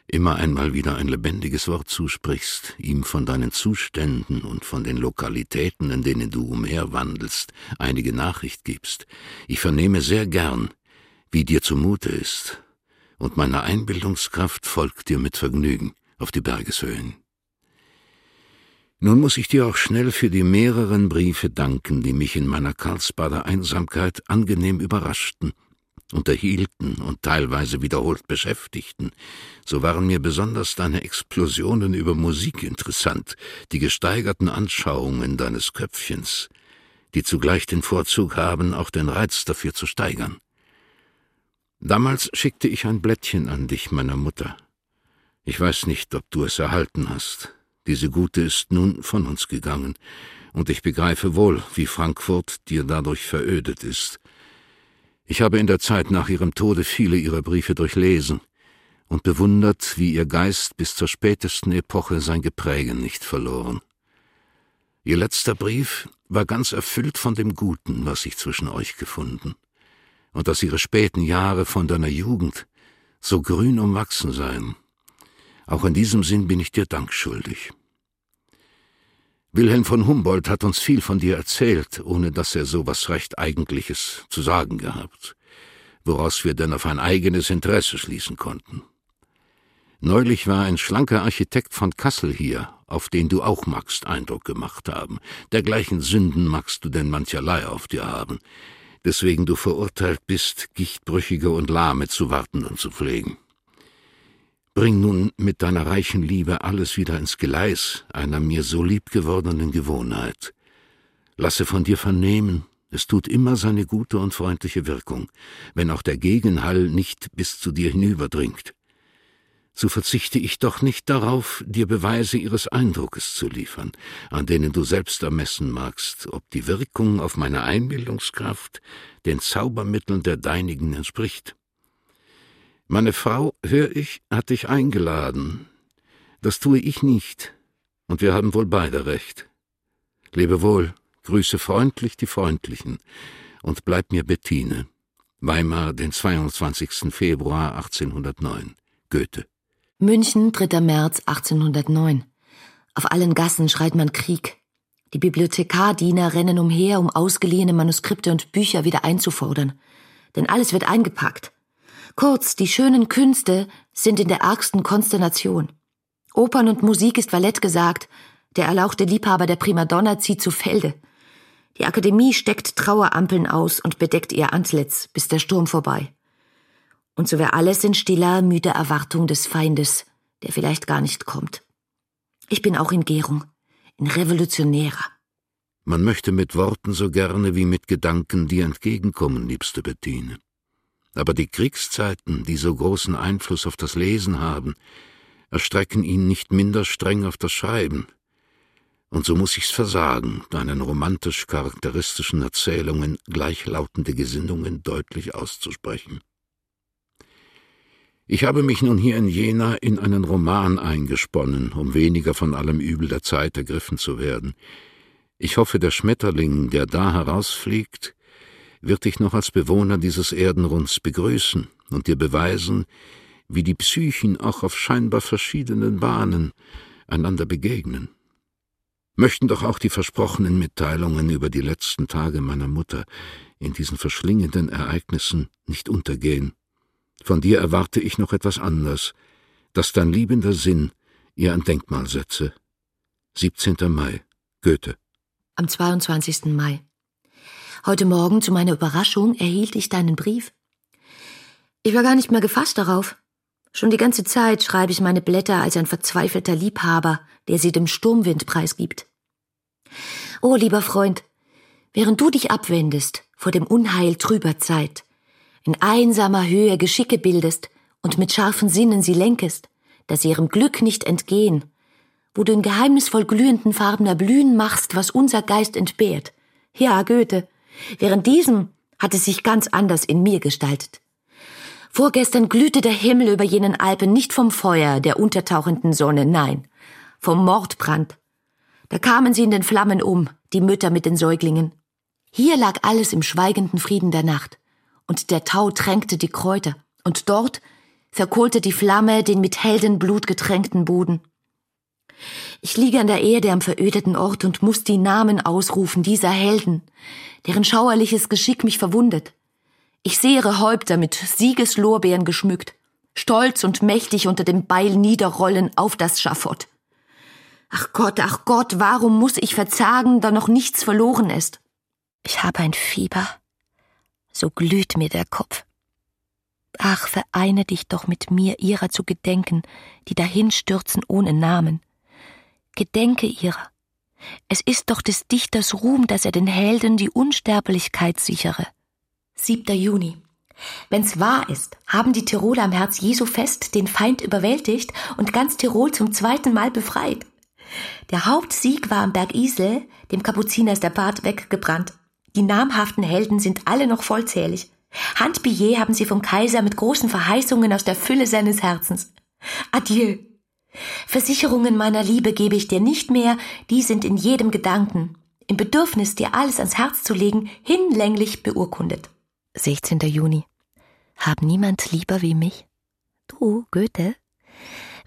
immer einmal wieder ein lebendiges Wort zusprichst, ihm von deinen Zuständen und von den Lokalitäten, in denen du umherwandelst, einige Nachricht gibst. Ich vernehme sehr gern, wie dir zumute ist, und meine Einbildungskraft folgt dir mit Vergnügen auf die Bergeshöhen. Nun muss ich dir auch schnell für die mehreren Briefe danken, die mich in meiner Karlsbader Einsamkeit angenehm überraschten unterhielten und teilweise wiederholt beschäftigten, so waren mir besonders deine Explosionen über Musik interessant, die gesteigerten Anschauungen deines Köpfchens, die zugleich den Vorzug haben, auch den Reiz dafür zu steigern. Damals schickte ich ein Blättchen an dich, meiner Mutter. Ich weiß nicht, ob du es erhalten hast. Diese Gute ist nun von uns gegangen, und ich begreife wohl, wie Frankfurt dir dadurch verödet ist. Ich habe in der Zeit nach ihrem Tode viele ihrer Briefe durchlesen und bewundert, wie ihr Geist bis zur spätesten Epoche sein Gepräge nicht verloren. Ihr letzter Brief war ganz erfüllt von dem Guten, was sich zwischen euch gefunden, und dass ihre späten Jahre von deiner Jugend so grün umwachsen seien. Auch in diesem Sinn bin ich dir Dank schuldig. Wilhelm von Humboldt hat uns viel von dir erzählt, ohne dass er so was recht Eigentliches zu sagen gehabt, woraus wir denn auf ein eigenes Interesse schließen konnten. Neulich war ein schlanker Architekt von Kassel hier, auf den du auch magst Eindruck gemacht haben. Dergleichen Sünden magst du denn mancherlei auf dir haben, deswegen du verurteilt bist, Gichtbrüchige und Lahme zu warten und zu pflegen. Bring nun mit deiner reichen Liebe alles wieder ins Geleis einer mir so lieb gewordenen Gewohnheit. Lasse von dir vernehmen, es tut immer seine gute und freundliche Wirkung, wenn auch der Gegenhall nicht bis zu dir hinüberdringt. So verzichte ich doch nicht darauf, dir Beweise ihres Eindruckes zu liefern, an denen du selbst ermessen magst, ob die Wirkung auf meine Einbildungskraft den Zaubermitteln der deinigen entspricht. Meine Frau, hör ich, hat dich eingeladen. Das tue ich nicht, und wir haben wohl beide recht. Lebe wohl, grüße freundlich die Freundlichen und bleib mir Bettine. Weimar, den 22. Februar 1809. Goethe. München, 3. März 1809. Auf allen Gassen schreit man Krieg. Die Bibliothekardiener rennen umher, um ausgeliehene Manuskripte und Bücher wieder einzufordern. Denn alles wird eingepackt. Kurz, die schönen Künste sind in der ärgsten Konsternation. Opern und Musik ist Valett gesagt, der erlauchte Liebhaber der Primadonna zieht zu Felde. Die Akademie steckt Trauerampeln aus und bedeckt ihr Antlitz, bis der Sturm vorbei. Und so wäre alles in stiller, müder Erwartung des Feindes, der vielleicht gar nicht kommt. Ich bin auch in Gärung, in revolutionärer. Man möchte mit Worten so gerne wie mit Gedanken dir entgegenkommen, liebste Bettine. Aber die Kriegszeiten, die so großen Einfluss auf das Lesen haben, erstrecken ihn nicht minder streng auf das Schreiben. Und so muss ich's versagen, deinen romantisch charakteristischen Erzählungen gleichlautende Gesinnungen deutlich auszusprechen. Ich habe mich nun hier in Jena in einen Roman eingesponnen, um weniger von allem Übel der Zeit ergriffen zu werden. Ich hoffe, der Schmetterling, der da herausfliegt, wird dich noch als Bewohner dieses Erdenrunds begrüßen und dir beweisen, wie die Psychen auch auf scheinbar verschiedenen Bahnen einander begegnen. Möchten doch auch die versprochenen Mitteilungen über die letzten Tage meiner Mutter in diesen verschlingenden Ereignissen nicht untergehen. Von dir erwarte ich noch etwas anderes, dass dein liebender Sinn ihr ein Denkmal setze. 17. Mai, Goethe. Am 22. Mai. Heute Morgen zu meiner Überraschung erhielt ich deinen Brief. Ich war gar nicht mehr gefasst darauf. Schon die ganze Zeit schreibe ich meine Blätter als ein verzweifelter Liebhaber, der sie dem Sturmwind preisgibt. Oh, lieber Freund, während du dich abwendest vor dem Unheil trüber Zeit, in einsamer Höhe Geschicke bildest und mit scharfen Sinnen sie lenkest, dass sie ihrem Glück nicht entgehen, wo du in geheimnisvoll glühenden Farben erblühen machst, was unser Geist entbehrt. Ja, Goethe, während diesem hat es sich ganz anders in mir gestaltet. Vorgestern glühte der Himmel über jenen Alpen nicht vom Feuer der untertauchenden Sonne, nein, vom Mordbrand. Da kamen sie in den Flammen um, die Mütter mit den Säuglingen. Hier lag alles im schweigenden Frieden der Nacht und der Tau tränkte die Kräuter, und dort verkohlte die Flamme den mit Heldenblut getränkten Boden. Ich liege an der Erde am verödeten Ort und muss die Namen ausrufen dieser Helden, deren schauerliches Geschick mich verwundet. Ich sehe ihre Häupter mit Siegeslorbeeren geschmückt, stolz und mächtig unter dem Beil niederrollen auf das Schafott. Ach Gott, ach Gott, warum muss ich verzagen, da noch nichts verloren ist? Ich habe ein Fieber, so glüht mir der Kopf. Ach, vereine dich doch mit mir, ihrer zu gedenken, die dahinstürzen ohne Namen. Gedenke ihrer. Es ist doch des Dichters Ruhm, dass er den Helden die Unsterblichkeit sichere. 7. Juni. Wenn's wahr ist, haben die Tiroler am Herz Jesu fest den Feind überwältigt und ganz Tirol zum zweiten Mal befreit. Der Hauptsieg war am Berg Isel, dem Kapuziner ist der Bart weggebrannt. Die namhaften Helden sind alle noch vollzählig. Hand Billet haben sie vom Kaiser mit großen Verheißungen aus der Fülle seines Herzens. Adieu. Versicherungen meiner Liebe gebe ich dir nicht mehr, die sind in jedem Gedanken, im Bedürfnis, dir alles ans Herz zu legen, hinlänglich beurkundet. 16. Juni. Hab niemand lieber wie mich? Du, Goethe,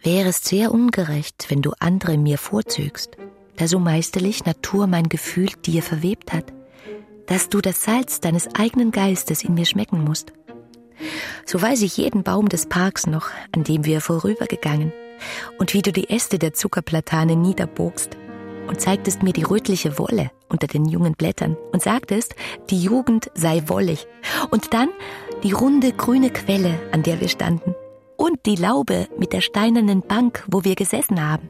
wärest sehr ungerecht, wenn du andere mir vorzögst, da so meisterlich Natur mein Gefühl dir verwebt hat dass du das Salz deines eigenen Geistes in mir schmecken musst. So weiß ich jeden Baum des Parks noch, an dem wir vorübergegangen, und wie du die Äste der Zuckerplatane niederbogst und zeigtest mir die rötliche Wolle unter den jungen Blättern und sagtest, die Jugend sei wollig, und dann die runde grüne Quelle, an der wir standen, und die Laube mit der steinernen Bank, wo wir gesessen haben.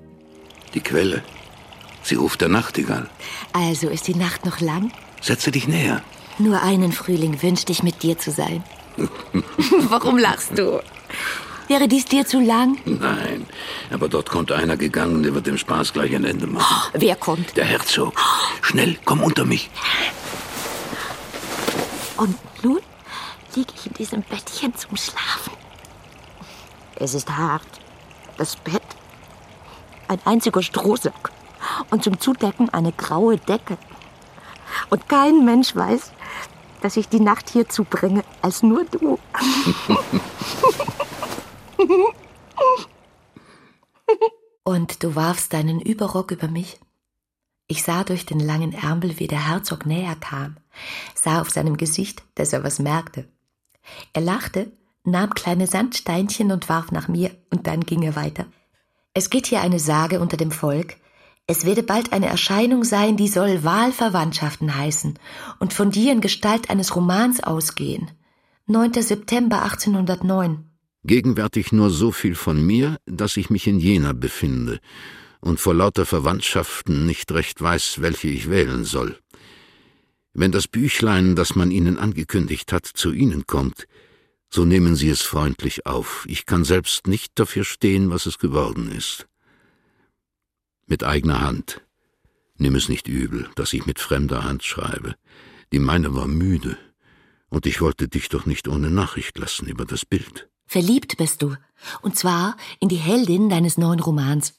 Die Quelle. Sie ruft der Nachtigall. Also ist die Nacht noch lang? Setze dich näher. Nur einen Frühling wünschte ich mit dir zu sein. Warum lachst du? Wäre dies dir zu lang? Nein, aber dort kommt einer gegangen, der wird dem Spaß gleich ein Ende machen. Oh, wer kommt? Der Herzog. Schnell, komm unter mich. Und nun liege ich in diesem Bettchen zum Schlafen. Es ist hart. Das Bett. Ein einziger Strohsack. Und zum Zudecken eine graue Decke. Und kein Mensch weiß, dass ich die Nacht hier zubringe, als nur du. Und du warfst deinen Überrock über mich. Ich sah durch den langen Ärmel, wie der Herzog näher kam, sah auf seinem Gesicht, dass er was merkte. Er lachte, nahm kleine Sandsteinchen und warf nach mir, und dann ging er weiter. Es geht hier eine Sage unter dem Volk, Es werde bald eine Erscheinung sein, die soll Wahlverwandtschaften heißen und von dir in Gestalt eines Romans ausgehen. 9. September 1809. Gegenwärtig nur so viel von mir, dass ich mich in Jena befinde und vor lauter Verwandtschaften nicht recht weiß, welche ich wählen soll. Wenn das Büchlein, das man Ihnen angekündigt hat, zu Ihnen kommt, so nehmen Sie es freundlich auf. Ich kann selbst nicht dafür stehen, was es geworden ist. Mit eigener Hand. Nimm es nicht übel, dass ich mit fremder Hand schreibe. Die meine war müde, und ich wollte dich doch nicht ohne Nachricht lassen über das Bild. Verliebt bist du, und zwar in die Heldin deines neuen Romans.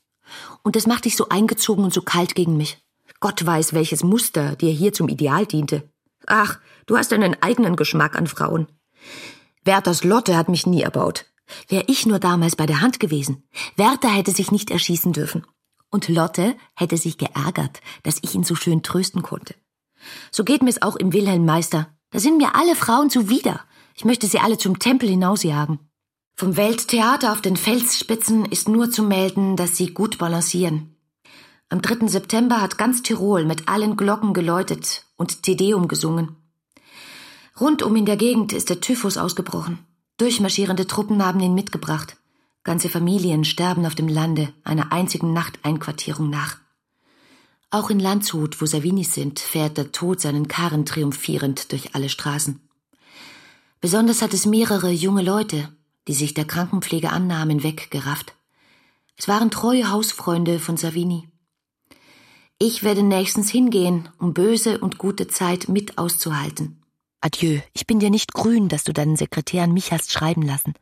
Und das macht dich so eingezogen und so kalt gegen mich. Gott weiß, welches Muster dir hier zum Ideal diente. Ach, du hast einen eigenen Geschmack an Frauen. Werthers Lotte hat mich nie erbaut. Wär ich nur damals bei der Hand gewesen. Werther hätte sich nicht erschießen dürfen. Und Lotte hätte sich geärgert, dass ich ihn so schön trösten konnte. So geht mir's auch im Wilhelm Meister. Da sind mir alle Frauen zuwider. Ich möchte sie alle zum Tempel hinausjagen. Vom Welttheater auf den Felsspitzen ist nur zu melden, dass sie gut balancieren. Am 3. September hat ganz Tirol mit allen Glocken geläutet und Tedeum gesungen. Rundum in der Gegend ist der Typhus ausgebrochen. Durchmarschierende Truppen haben ihn mitgebracht. Ganze Familien sterben auf dem Lande einer einzigen Nachteinquartierung nach. Auch in Landshut, wo Savinis sind, fährt der Tod seinen Karren triumphierend durch alle Straßen. Besonders hat es mehrere junge Leute, die sich der Krankenpflege annahmen, weggerafft. Es waren treue Hausfreunde von Savini. Ich werde nächstens hingehen, um böse und gute Zeit mit auszuhalten. Adieu, ich bin dir nicht grün, dass du deinen Sekretär an mich hast schreiben lassen.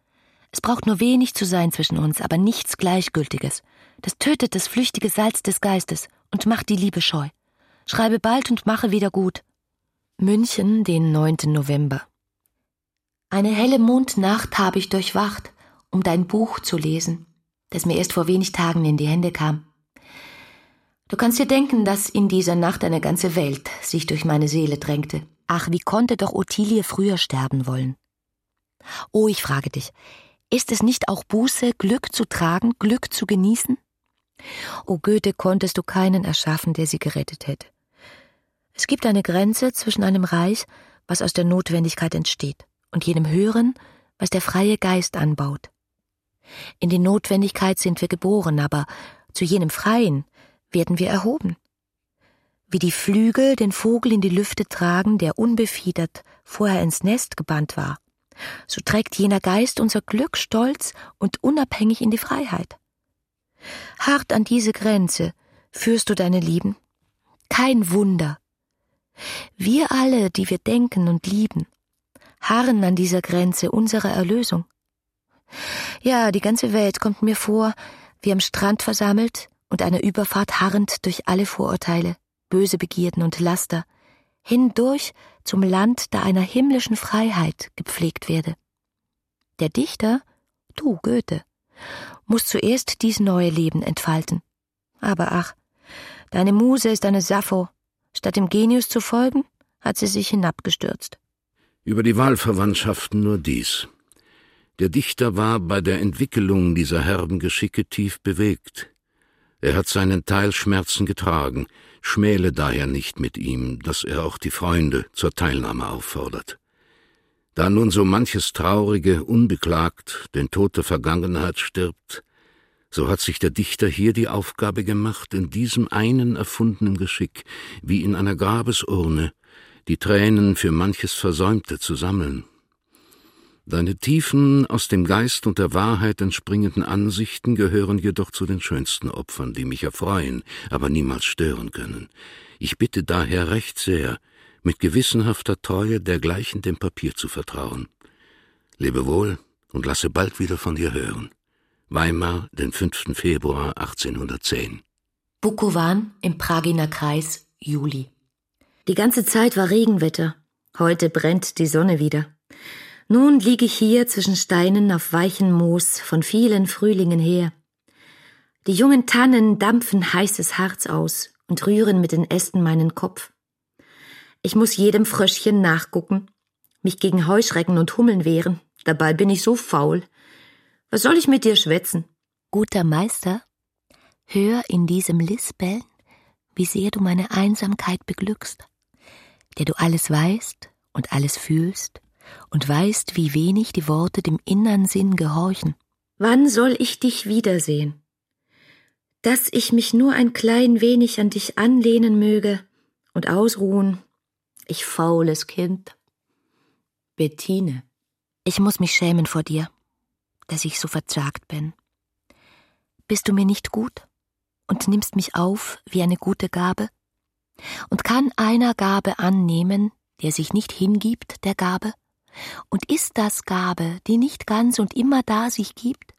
Es braucht nur wenig zu sein zwischen uns, aber nichts Gleichgültiges. Das tötet das flüchtige Salz des Geistes und macht die Liebe scheu. Schreibe bald und mache wieder gut. München, den 9. November. Eine helle Mondnacht habe ich durchwacht, um dein Buch zu lesen, das mir erst vor wenig Tagen in die Hände kam. Du kannst dir denken, dass in dieser Nacht eine ganze Welt sich durch meine Seele drängte. Ach, wie konnte doch Ottilie früher sterben wollen? Oh, ich frage dich, ist es nicht auch Buße, Glück zu tragen, Glück zu genießen? O Goethe, konntest du keinen erschaffen, der sie gerettet hätte. Es gibt eine Grenze zwischen einem Reich, was aus der Notwendigkeit entsteht, und jenem Hören, was der freie Geist anbaut. In die Notwendigkeit sind wir geboren, aber zu jenem Freien, werden wir erhoben. Wie die Flügel den Vogel in die Lüfte tragen, der unbefiedert vorher ins Nest gebannt war, so trägt jener Geist unser Glück stolz und unabhängig in die Freiheit. Hart an diese Grenze führst du deine Lieben. Kein Wunder. Wir alle, die wir denken und lieben, harren an dieser Grenze unserer Erlösung. Ja, die ganze Welt kommt mir vor, wie am Strand versammelt, und einer Überfahrt harrend durch alle Vorurteile, böse Begierden und Laster, hindurch zum Land, da einer himmlischen Freiheit gepflegt werde. Der Dichter, du Goethe, muss zuerst dies neue Leben entfalten. Aber ach, deine Muse ist eine Sappho. Statt dem Genius zu folgen, hat sie sich hinabgestürzt. Über die Wahlverwandtschaften nur dies. Der Dichter war bei der Entwickelung dieser herben Geschicke tief bewegt. Er hat seinen Teil Schmerzen getragen, schmäle daher nicht mit ihm, dass er auch die Freunde zur Teilnahme auffordert. Da nun so manches Traurige unbeklagt den Tod der Vergangenheit stirbt, so hat sich der Dichter hier die Aufgabe gemacht, in diesem einen erfundenen Geschick, wie in einer Grabesurne, die Tränen für manches Versäumte zu sammeln Deine tiefen, aus dem Geist und der Wahrheit entspringenden Ansichten gehören jedoch zu den schönsten Opfern, die mich erfreuen, aber niemals stören können. Ich bitte daher recht sehr, mit gewissenhafter Treue dergleichen dem Papier zu vertrauen. Lebe wohl und lasse bald wieder von dir hören. Weimar, den 5. Februar 1810. Bukowan im Praginer Kreis, Juli. Die ganze Zeit war Regenwetter. Heute brennt die Sonne wieder. Nun liege ich hier zwischen Steinen auf weichem Moos von vielen Frühlingen her. Die jungen Tannen dampfen heißes Harz aus und rühren mit den Ästen meinen Kopf. Ich muss jedem Fröschchen nachgucken, mich gegen Heuschrecken und Hummeln wehren, dabei bin ich so faul. Was soll ich mit dir schwätzen? Guter Meister, hör in diesem Lispeln wie sehr du meine Einsamkeit beglückst, der du alles weißt und alles fühlst und weißt, wie wenig die Worte dem innern Sinn gehorchen. Wann soll ich dich wiedersehen? Dass ich mich nur ein klein wenig an dich anlehnen möge und ausruhen, ich faules Kind. Bettine. Ich muss mich schämen vor dir, dass ich so verzagt bin. Bist du mir nicht gut und nimmst mich auf wie eine gute Gabe? Und kann einer Gabe annehmen, der sich nicht hingibt der Gabe? Und ist das Gabe, die nicht ganz und immer da sich gibt?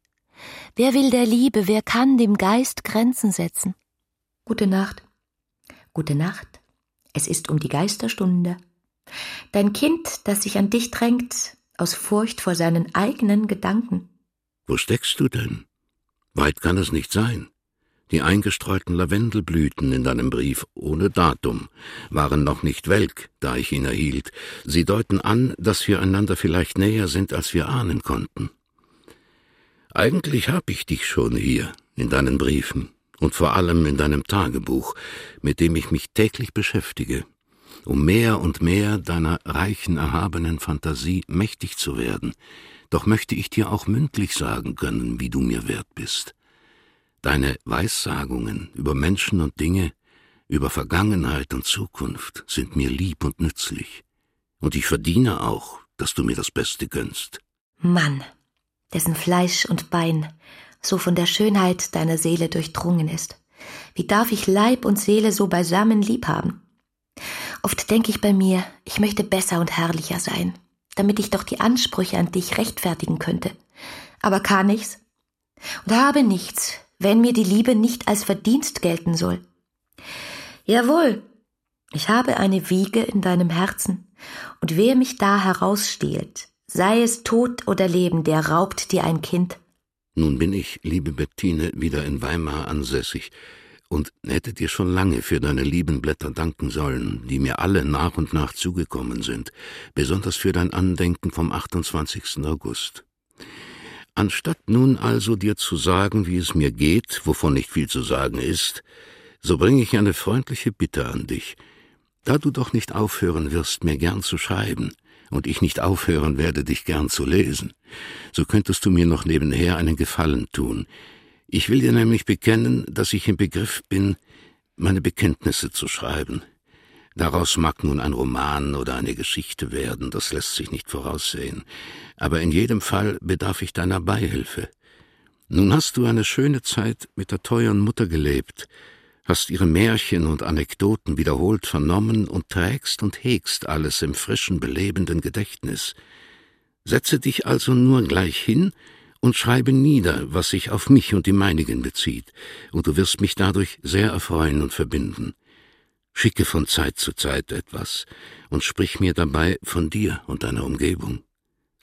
Wer will der Liebe, wer kann dem Geist Grenzen setzen? Gute Nacht. Gute Nacht. Es ist um die Geisterstunde. Dein Kind, das sich an dich drängt, aus Furcht vor seinen eigenen Gedanken. Wo steckst du denn? Weit kann es nicht sein. Die eingestreuten Lavendelblüten in deinem Brief ohne Datum waren noch nicht welk, da ich ihn erhielt. Sie deuten an, dass wir einander vielleicht näher sind, als wir ahnen konnten. Eigentlich hab ich dich schon hier, in deinen Briefen und vor allem in deinem Tagebuch, mit dem ich mich täglich beschäftige, um mehr und mehr deiner reichen, erhabenen Fantasie mächtig zu werden, doch möchte ich dir auch mündlich sagen können, wie du mir wert bist. Deine Weissagungen über Menschen und Dinge, über Vergangenheit und Zukunft sind mir lieb und nützlich, und ich verdiene auch, dass du mir das Beste gönnst. Mann, dessen Fleisch und Bein so von der Schönheit deiner Seele durchdrungen ist. Wie darf ich Leib und Seele so beisammen lieb haben? Oft denke ich bei mir, ich möchte besser und herrlicher sein, damit ich doch die Ansprüche an dich rechtfertigen könnte. Aber kann ich's? Und habe nichts, wenn mir die Liebe nicht als Verdienst gelten soll. Jawohl, ich habe eine Wiege in deinem Herzen, und wer mich da herausstehlt, sei es Tod oder Leben, der raubt dir ein Kind. Nun bin ich, liebe Bettine, wieder in Weimar ansässig und hätte dir schon lange für deine lieben Blätter danken sollen, die mir alle nach und nach zugekommen sind, besonders für dein Andenken vom 28. August. Anstatt nun also dir zu sagen, wie es mir geht, wovon nicht viel zu sagen ist, so bringe ich eine freundliche Bitte an dich, da du doch nicht aufhören wirst, mir gern zu schreiben, und ich nicht aufhören werde, dich gern zu lesen, so könntest du mir noch nebenher einen Gefallen tun. Ich will dir nämlich bekennen, dass ich im Begriff bin, meine Bekenntnisse zu schreiben. Daraus mag nun ein Roman oder eine Geschichte werden, das lässt sich nicht voraussehen, aber in jedem Fall bedarf ich deiner Beihilfe. Nun hast du eine schöne Zeit mit der teuren Mutter gelebt, hast ihre Märchen und Anekdoten wiederholt vernommen und trägst und hegst alles im frischen, belebenden Gedächtnis. Setze dich also nur gleich hin und schreibe nieder, was sich auf mich und die meinigen bezieht, und du wirst mich dadurch sehr erfreuen und verbinden. Schicke von Zeit zu Zeit etwas und sprich mir dabei von dir und deiner Umgebung.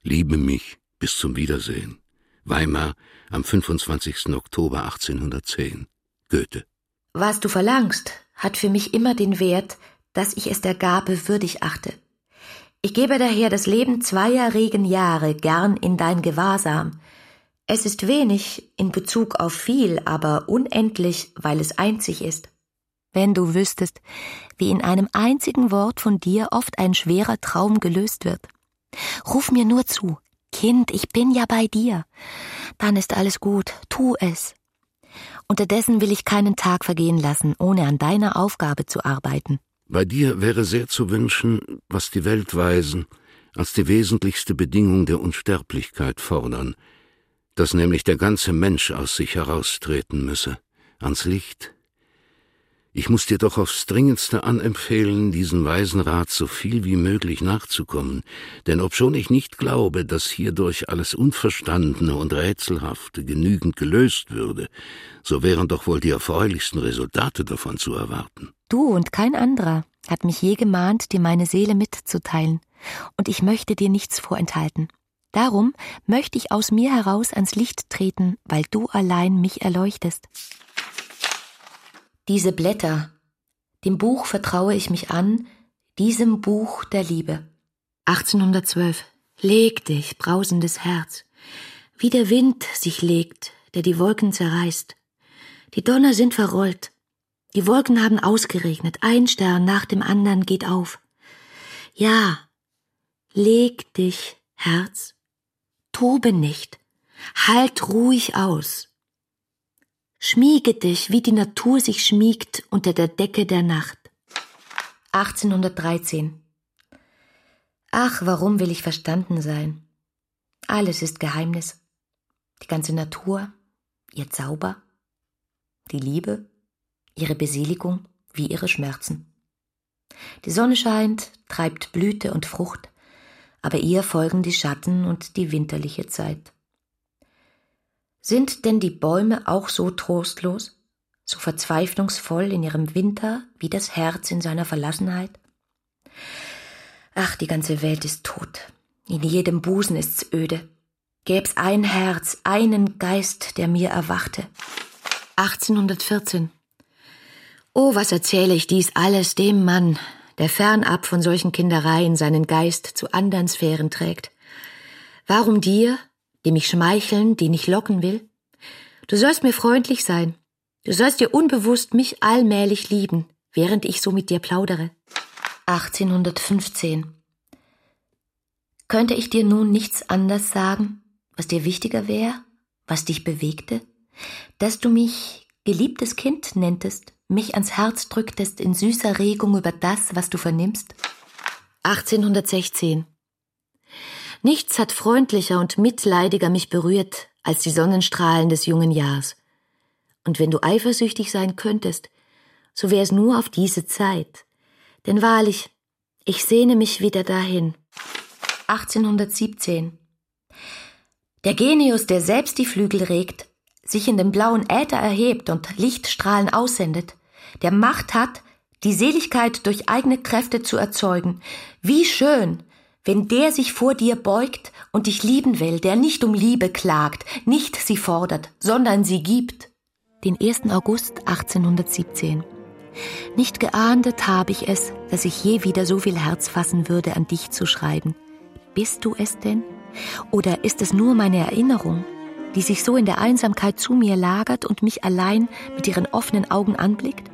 Liebe mich bis zum Wiedersehen. Weimar am 25. Oktober 1810. Goethe. Was du verlangst, hat für mich immer den Wert, dass ich es der Gabe würdig achte. Ich gebe daher das Leben zweier regen Jahre gern in dein Gewahrsam. Es ist wenig in Bezug auf viel, aber unendlich, weil es einzig ist. Wenn du wüsstest, wie in einem einzigen Wort von dir oft ein schwerer Traum gelöst wird. Ruf mir nur zu, Kind, ich bin ja bei dir. Dann ist alles gut, tu es. Unterdessen will ich keinen Tag vergehen lassen, ohne an deiner Aufgabe zu arbeiten. Bei dir wäre sehr zu wünschen, was die Weltweisen als die wesentlichste Bedingung der Unsterblichkeit fordern, dass nämlich der ganze Mensch aus sich heraustreten müsse, ans Licht, ich muss dir doch aufs dringendste anempfehlen, diesen weisen Rat so viel wie möglich nachzukommen, denn obschon ich nicht glaube, dass hierdurch alles Unverstandene und Rätselhafte genügend gelöst würde, so wären doch wohl die erfreulichsten Resultate davon zu erwarten. Du und kein anderer hat mich je gemahnt, dir meine Seele mitzuteilen, und ich möchte dir nichts vorenthalten. Darum möchte ich aus mir heraus ans Licht treten, weil du allein mich erleuchtest. Diese Blätter, dem Buch vertraue ich mich an, diesem Buch der Liebe. 1812. Leg dich, brausendes Herz, wie der Wind sich legt, der die Wolken zerreißt. Die Donner sind verrollt. Die Wolken haben ausgeregnet, ein Stern nach dem anderen geht auf. Ja, leg dich, Herz, tobe nicht, halt ruhig aus. Schmiege dich, wie die Natur sich schmiegt unter der Decke der Nacht. 1813 Ach, warum will ich verstanden sein? Alles ist Geheimnis. Die ganze Natur, ihr Zauber, die Liebe, ihre Beseligung wie ihre Schmerzen. Die Sonne scheint, treibt Blüte und Frucht, aber ihr folgen die Schatten und die winterliche Zeit. Sind denn die Bäume auch so trostlos, so verzweiflungsvoll in ihrem Winter wie das Herz in seiner Verlassenheit? Ach, die ganze Welt ist tot. In jedem Busen ist's öde. Gäb's ein Herz, einen Geist, der mir erwachte. 1814. Oh, was erzähle ich dies alles dem Mann, der fernab von solchen Kindereien seinen Geist zu andern Sphären trägt. Warum dir, dem ich schmeicheln, den ich locken will? Du sollst mir freundlich sein. Du sollst dir unbewusst mich allmählich lieben, während ich so mit dir plaudere. 1815. Könnte ich dir nun nichts anders sagen, was dir wichtiger wäre, was dich bewegte, dass du mich geliebtes Kind nenntest, mich ans Herz drücktest in süßer Regung über das, was du vernimmst? 1816. Nichts hat freundlicher und mitleidiger mich berührt als die Sonnenstrahlen des jungen Jahres. Und wenn du eifersüchtig sein könntest, so wär es nur auf diese Zeit. Denn wahrlich, ich sehne mich wieder dahin. 1817. Der Genius, der selbst die Flügel regt, sich in den blauen Äther erhebt und Lichtstrahlen aussendet, der Macht hat, die Seligkeit durch eigene Kräfte zu erzeugen. Wie schön, wenn der sich vor dir beugt und dich lieben will, der nicht um Liebe klagt, nicht sie fordert, sondern sie gibt. Den 1. August 1817. Nicht geahndet habe ich es, dass ich je wieder so viel Herz fassen würde, an dich zu schreiben. Bist du es denn? Oder ist es nur meine Erinnerung, die sich so in der Einsamkeit zu mir lagert und mich allein mit ihren offenen Augen anblickt?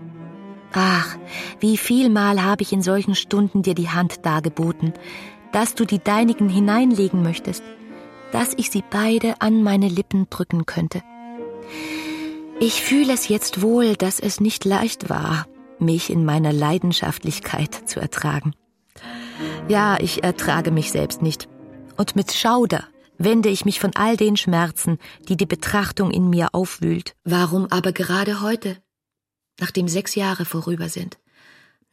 Ach, wie vielmal habe ich in solchen Stunden dir die Hand dargeboten, dass du die deinigen hineinlegen möchtest, dass ich sie beide an meine Lippen drücken könnte. Ich fühle es jetzt wohl, dass es nicht leicht war, mich in meiner Leidenschaftlichkeit zu ertragen. Ja, ich ertrage mich selbst nicht. Und mit Schauder wende ich mich von all den Schmerzen, die die Betrachtung in mir aufwühlt. Warum aber gerade heute? Nachdem sechs Jahre vorüber sind.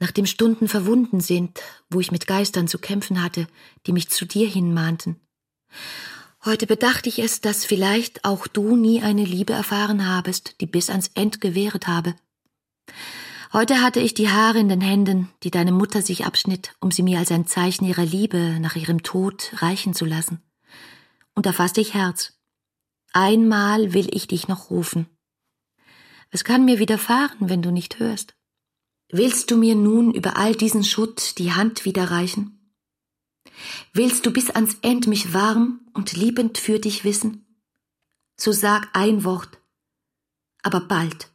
Nachdem Stunden verwunden sind, wo ich mit Geistern zu kämpfen hatte, die mich zu dir hinmahnten. Heute bedachte ich es, dass vielleicht auch du nie eine Liebe erfahren habest, die bis ans End gewehret habe. Heute hatte ich die Haare in den Händen, die deine Mutter sich abschnitt, um sie mir als ein Zeichen ihrer Liebe nach ihrem Tod reichen zu lassen. Und da fasste ich Herz. Einmal will ich dich noch rufen. Es kann mir widerfahren, wenn du nicht hörst. Willst du mir nun über all diesen Schutt die Hand wieder reichen? Willst du bis ans End mich warm und liebend für dich wissen? So sag ein Wort, aber bald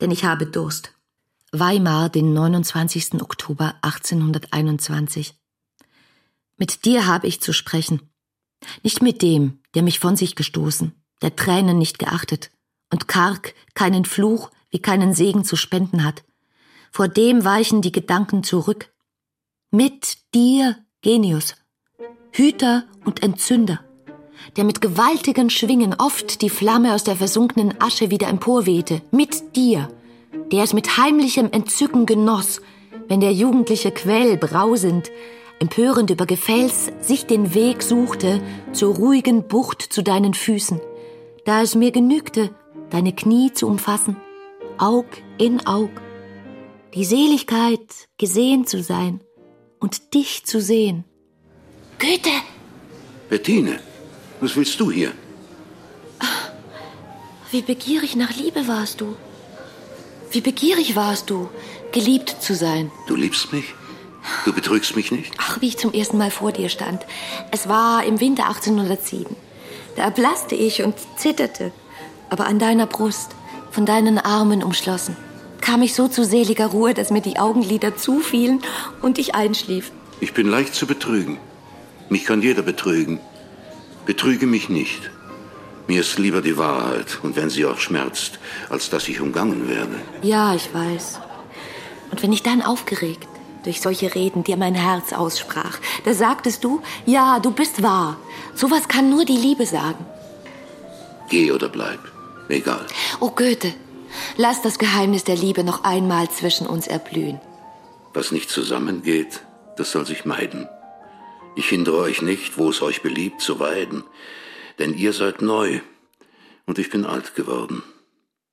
denn ich habe Durst. Weimar, den 29. Oktober 1821. Mit dir habe ich zu sprechen. Nicht mit dem, der mich von sich gestoßen, der Tränen nicht geachtet und karg keinen Fluch wie keinen Segen zu spenden hat. Vor dem weichen die Gedanken zurück. Mit dir, Genius, Hüter und Entzünder, der mit gewaltigen Schwingen oft die Flamme aus der versunkenen Asche wieder emporwehte, mit dir, der es mit heimlichem Entzücken genoss, wenn der jugendliche Quell brausend, empörend über Gefäls sich den Weg suchte zur ruhigen Bucht zu deinen Füßen, da es mir genügte, deine Knie zu umfassen, Aug in Aug, die Seligkeit, gesehen zu sein und dich zu sehen. Goethe! Bettine, was willst du hier? Wie begierig nach Liebe warst du. Wie begierig warst du, geliebt zu sein. Du liebst mich? Du betrügst mich nicht? Ach, wie ich zum ersten Mal vor dir stand. Es war im Winter 1807. Da erblasste ich und zitterte, aber an deiner Brust, von deinen Armen umschlossen. Kam ich so zu seliger Ruhe, dass mir die Augenlider zufielen und ich einschlief. Ich bin leicht zu betrügen. Mich kann jeder betrügen. Betrüge mich nicht. Mir ist lieber die Wahrheit, und wenn sie auch schmerzt, als dass ich umgangen werde. Ja, ich weiß. Und wenn ich dann aufgeregt durch solche Reden dir mein Herz aussprach, da sagtest du, ja, du bist wahr. Sowas kann nur die Liebe sagen. Geh oder bleib. Egal. Oh Goethe, lass das Geheimnis der Liebe noch einmal zwischen uns erblühen. Was nicht zusammengeht, das soll sich meiden. Ich hindere euch nicht, wo es euch beliebt, zu weiden, denn ihr seid neu und ich bin alt geworden.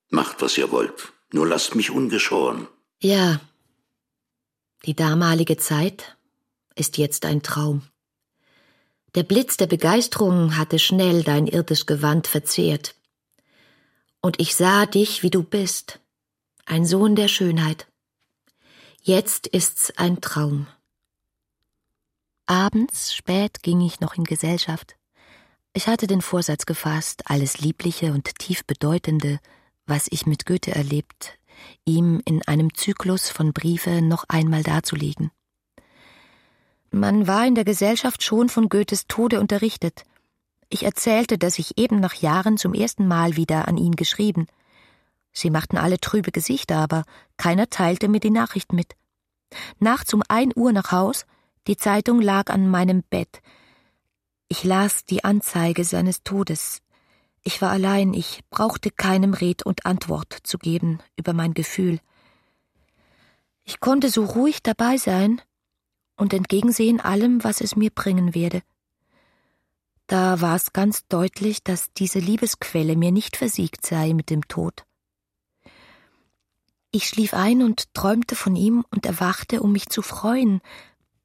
Macht, was ihr wollt, nur lasst mich ungeschoren. Ja, die damalige Zeit ist jetzt ein Traum. Der Blitz der Begeisterung hatte schnell dein irdisch Gewand verzehrt. Und ich sah dich, wie du bist, ein Sohn der Schönheit. Jetzt ist's ein Traum. Abends spät ging ich noch in Gesellschaft. Ich hatte den Vorsatz gefasst, alles Liebliche und tief Bedeutende, was ich mit Goethe erlebt, ihm in einem Zyklus von Briefe noch einmal darzulegen. Man war in der Gesellschaft schon von Goethes Tode unterrichtet. Ich erzählte, dass ich eben nach Jahren zum ersten Mal wieder an ihn geschrieben. Sie machten alle trübe Gesichter, aber keiner teilte mir die Nachricht mit. Nachts um ein Uhr nach Haus, die Zeitung lag an meinem Bett. Ich las die Anzeige seines Todes. Ich war allein, ich brauchte keinem Red und Antwort zu geben über mein Gefühl. Ich konnte so ruhig dabei sein und entgegensehen allem, was es mir bringen werde. Da war es ganz deutlich, dass diese Liebesquelle mir nicht versiegt sei mit dem Tod. Ich schlief ein und träumte von ihm und erwachte, um mich zu freuen,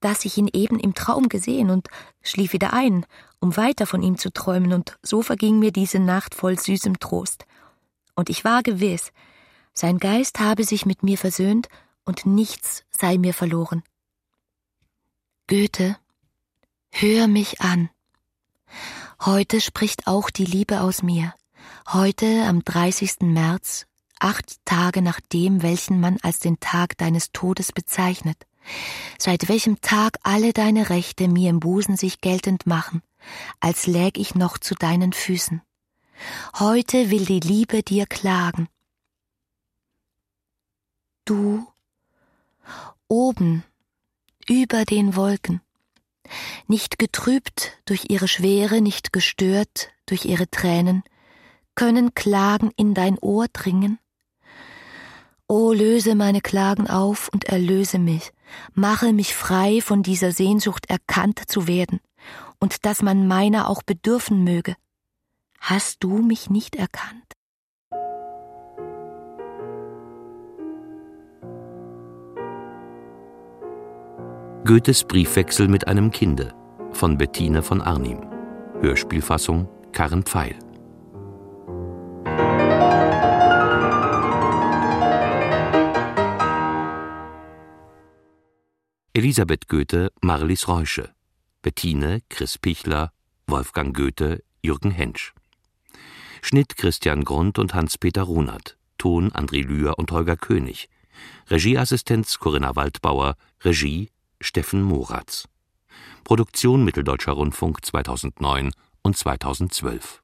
dass ich ihn eben im Traum gesehen und schlief wieder ein, um weiter von ihm zu träumen, und so verging mir diese Nacht voll süßem Trost. Und ich war gewiss, sein Geist habe sich mit mir versöhnt und nichts sei mir verloren. Goethe, hör mich an. Heute spricht auch die Liebe aus mir. Heute, am 30. März, acht Tage nach dem, welchen man als den Tag deines Todes bezeichnet seit welchem Tag alle deine Rechte mir im Busen sich geltend machen, als läg ich noch zu deinen Füßen. Heute will die Liebe dir klagen. Du, oben, über den Wolken, nicht getrübt durch ihre Schwere, nicht gestört durch ihre Tränen, können Klagen in dein Ohr dringen? O löse meine Klagen auf und erlöse mich, mache mich frei von dieser Sehnsucht erkannt zu werden und dass man meiner auch bedürfen möge. Hast du mich nicht erkannt? Goethes Briefwechsel mit einem Kinde von Bettine von Arnim. Hörspielfassung Karen Pfeil. Elisabeth Goethe, Marlies Reusche. Bettine, Chris Pichler, Wolfgang Goethe, Jürgen Hensch. Schnitt Christian Grund und Hans-Peter Runert. Ton André Lühr und Holger König. Regieassistenz Corinna Waldbauer. Regie Steffen Moratz. Produktion Mitteldeutscher Rundfunk 2009 und 2012